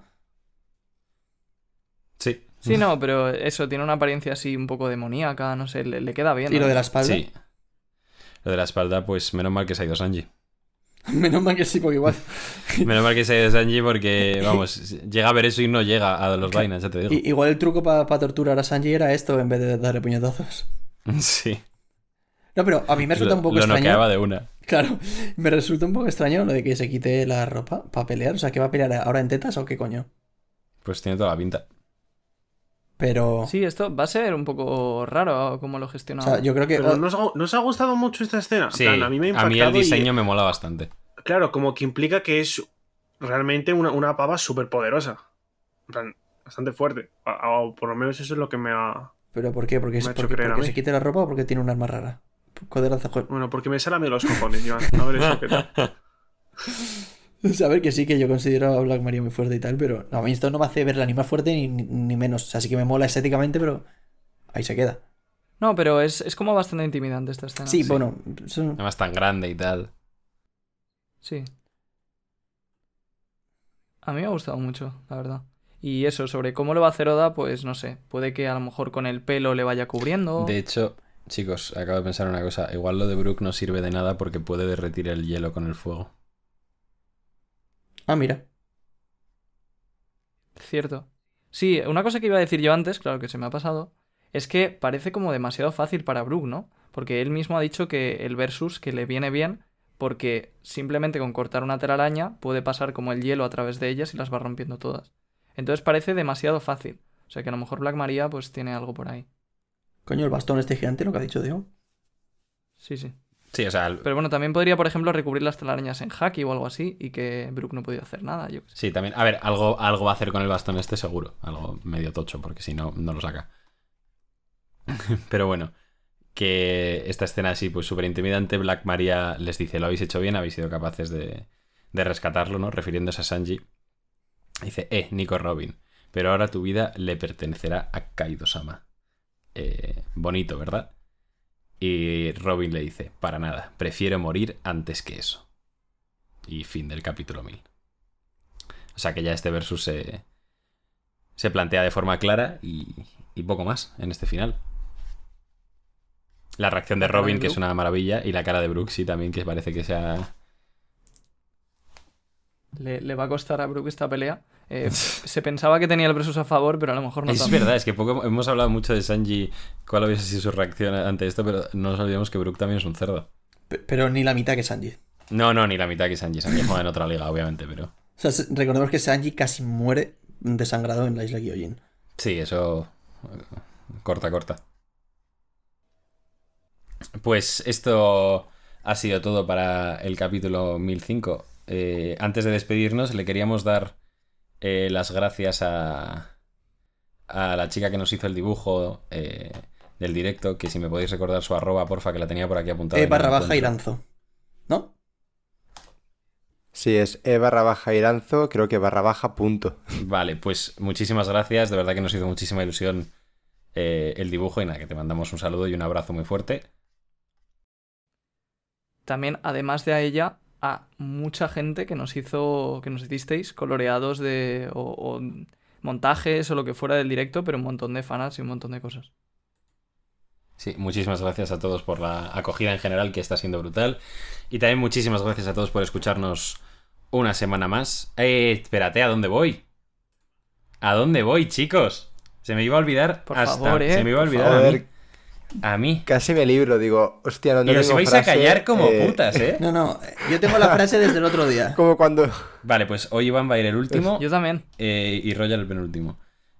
Sí. Sí, no, pero eso, tiene una apariencia así un poco demoníaca, no sé, le, le queda bien. Y lo de la espalda. Sí. Lo de la espalda, pues menos mal que se ha ido Sanji. Menos mal que sí, porque igual... Menos mal que se ha ido Sanji porque, vamos, llega a ver eso y no llega a los vainas, ya te digo. Igual el truco para torturar a Sanji era esto en vez de darle puñetazos. Sí. No, pero a mí me resulta Lo, un poco lo extraño. de una. Claro, me resulta un poco extraño lo de que se quite la ropa para pelear. O sea, que va a pelear ahora en tetas o qué coño. Pues tiene toda la pinta. Pero. Sí, esto va a ser un poco raro como lo o gestiona. sea, yo creo que. Pero ¿no os, ha, ¿no os ha gustado mucho esta escena? En Sí, plan, a mí me ha a mí el y- diseño me mola bastante. Claro, como que implica que es realmente una, una pava súper poderosa. Bastante fuerte. O por lo menos eso es lo que me ha. ¿Pero por qué? ¿Porque, es, porque, se quite la ropa o porque tiene un arma rara? Bueno, porque me sale a mí los cojones, Joan. A ver eso qué tal. Saber que sí, que yo considero a Black Maria muy fuerte y tal, pero no, a mí esto no me hace verla ni más fuerte ni, ni menos. O sea, sí que me mola estéticamente, pero ahí se queda. No, pero es, es como bastante intimidante esta escena. Sí, sí. bueno, Además tan grande y tal. Sí. A mí me ha gustado mucho, la verdad. Y eso, sobre cómo lo va a hacer Oda, pues no sé. Puede que a lo mejor con el pelo le vaya cubriendo. De hecho, chicos, acabo de pensar una cosa. Igual lo de Brook no sirve de nada porque puede derretir el hielo con el fuego. Ah, mira. Cierto. Sí, una cosa que iba a decir yo antes, claro que se me ha pasado, es que parece como demasiado fácil para Brook, ¿no? Porque él mismo ha dicho que el versus que le viene bien porque simplemente con cortar una telaraña puede pasar como el hielo a través de ellas y las va rompiendo todas. Entonces parece demasiado fácil. O sea que a lo mejor Black Maria pues tiene algo por ahí. Coño, el bastón este gigante, lo que ha dicho Diego. Sí, sí. Sí, o sea, el- Pero bueno, también podría, por ejemplo, recubrir las telarañas en Haki o algo así y que Brook no pudiera hacer nada, yo sí, también. A ver, algo, algo va a hacer con el bastón este seguro. Algo medio tocho, porque si no, no lo saca. Pero bueno, que esta escena así, pues súper intimidante. Black Maria les dice: Lo habéis hecho bien, habéis sido capaces de, de rescatarlo, ¿no? Refiriéndose a Sanji. Dice: Eh, Nico Robin. Pero ahora tu vida le pertenecerá a Kaido-sama. Eh, bonito, ¿verdad? Y Robin le dice, para nada, prefiero morir antes que eso. Y fin del capítulo 1000. O sea que ya este versus se, se plantea de forma clara y, y poco más en este final. La reacción de Robin, que es una maravilla, y la cara de Brooke, sí, también, que parece que sea... Le, le va a costar a Brook esta pelea. Eh, se pensaba que tenía el versus a favor, pero a lo mejor no es tanto. verdad, es que poco hemos hablado mucho de Sanji, cuál hubiese sido su reacción ante esto, pero no nos olvidemos que Brooke también es un cerdo. Pe- Pero ni la mitad que Sanji. No, no, ni la mitad que Sanji. Sanji juega en otra liga, obviamente, pero... O sea, se- recordemos que Sanji casi muere desangrado en la isla Gyojin. Sí, eso. Corta, corta. Pues esto ha sido todo para el capítulo 1005. Eh, antes de despedirnos, le queríamos dar eh, las gracias a, a la chica que nos hizo el dibujo eh, del directo. Que si me podéis recordar su arroba, porfa, que la tenía por aquí apuntada. Y no barra baja encuentro. Iranzo. ¿No? Sí, es E barra baja Iranzo, creo que barra baja punto. Vale, pues muchísimas gracias. De verdad que nos hizo muchísima ilusión eh, el dibujo. Y nada, que te mandamos un saludo y un abrazo muy fuerte. También, además de a ella, a mucha gente que nos hizo, que nos hicisteis coloreados de o, o montajes o lo que fuera del directo, pero un montón de fanas y un montón de cosas. Sí, muchísimas gracias a todos por la acogida en general, que está siendo brutal. Y también muchísimas gracias a todos por escucharnos una semana más. Eh, espérate, ¿a dónde voy? ¿A dónde voy, chicos? Se me iba a olvidar Por hasta... favor, eh, Se me iba a olvidar a favor. A mí. Casi me libro, digo, hostia, no, no Y os vais a callar como eh, putas, ¿eh? No, no. Yo tengo la frase desde el otro día. Como cuando... Vale, pues hoy Iván va a ir el último Yo también. eh, y Roger el penúltimo.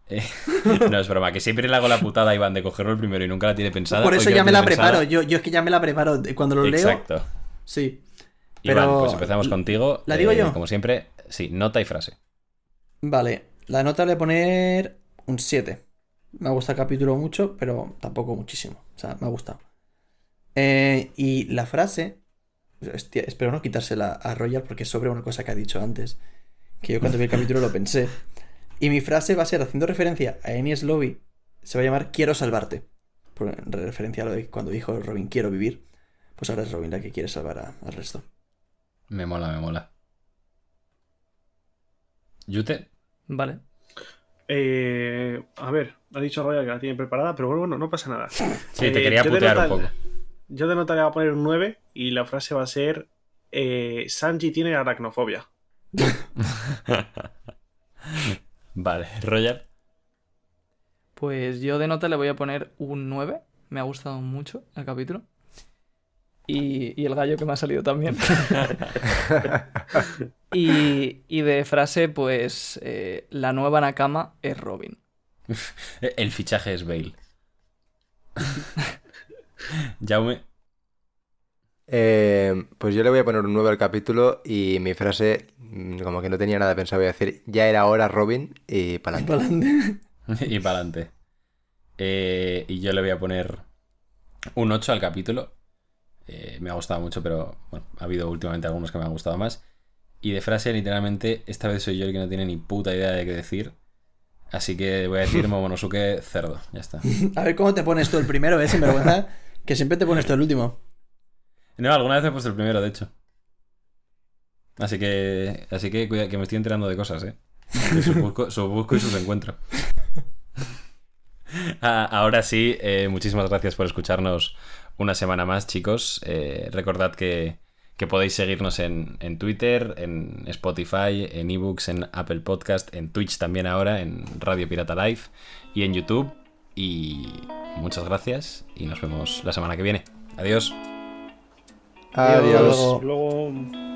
Eh, no, es broma, que siempre le hago la putada a Iván de cogerlo el primero y nunca la tiene pensada. Por eso ya me la pensada. preparo. Yo, yo es que ya me la preparo. Cuando lo leo. Exacto. Sí. Iván, Pero- pues empezamos contigo. ¿La digo Eh, yo? Como siempre, sí, nota y frase. Vale. La nota le voy a poner un 7. Me ha gustado el capítulo mucho, pero tampoco muchísimo. O sea, me ha gustado. Eh, y la frase Hostia, espero no quitársela a Royal porque es sobre una cosa que ha dicho antes. Que yo cuando vi el capítulo lo pensé. Y mi frase va a ser, haciendo referencia a Enies Lobby, se va a llamar Quiero salvarte. Por en referencia a lo de cuando dijo Robin quiero vivir. Pues ahora es Robin la que quiere salvar a- al resto. Me mola, me mola. ¿Yute? Vale. Eh, a ver, ha dicho Royal que la tiene preparada, pero bueno, no pasa nada. Sí, te Eh, quería yo de putear un nota- poco. Yo de nota le voy a poner un 9 y la frase va a ser eh, Sanji tiene aracnofobia. Vale, Roger. Pues yo de nota le voy a poner un 9. Me ha gustado mucho el capítulo. Y, y el gallo que me ha salido también. y, y de frase, pues eh, la nueva Nakama es Robin. El fichaje es Bale. Jaume. Eh, pues yo le voy a poner un 9 al capítulo y mi frase, mm, como que no tenía nada pensado, voy a decir, ya era hora Robin y para adelante. Pa'lante. y para adelante. y yo le voy a poner un 8 al capítulo. Eh, me ha gustado mucho, pero bueno, ha habido últimamente algunos que me han gustado más. Y de frase, literalmente, esta vez soy yo el que no tiene ni puta idea de qué decir. Así que voy a decir Momonosuke cerdo. Ya está. A ver cómo te pones tú el primero, ¿eh? Sinvergüenza. Que siempre te pones tú el último. No, alguna vez me he puesto el primero, de hecho. Así que. Así que cuida, que me estoy enterando de cosas, eh. De sus busco, sus busco y sus encuentro. Ah, Ahora sí, eh, muchísimas gracias por escucharnos una semana más, chicos. Eh, recordad que, que podéis seguirnos en, en Twitter, en Spotify, en ebooks, en Apple Podcast, en Twitch también ahora, en Radio Pirata Live y en YouTube. Y muchas gracias y nos vemos la semana que viene. Adiós. Adiós. Luego.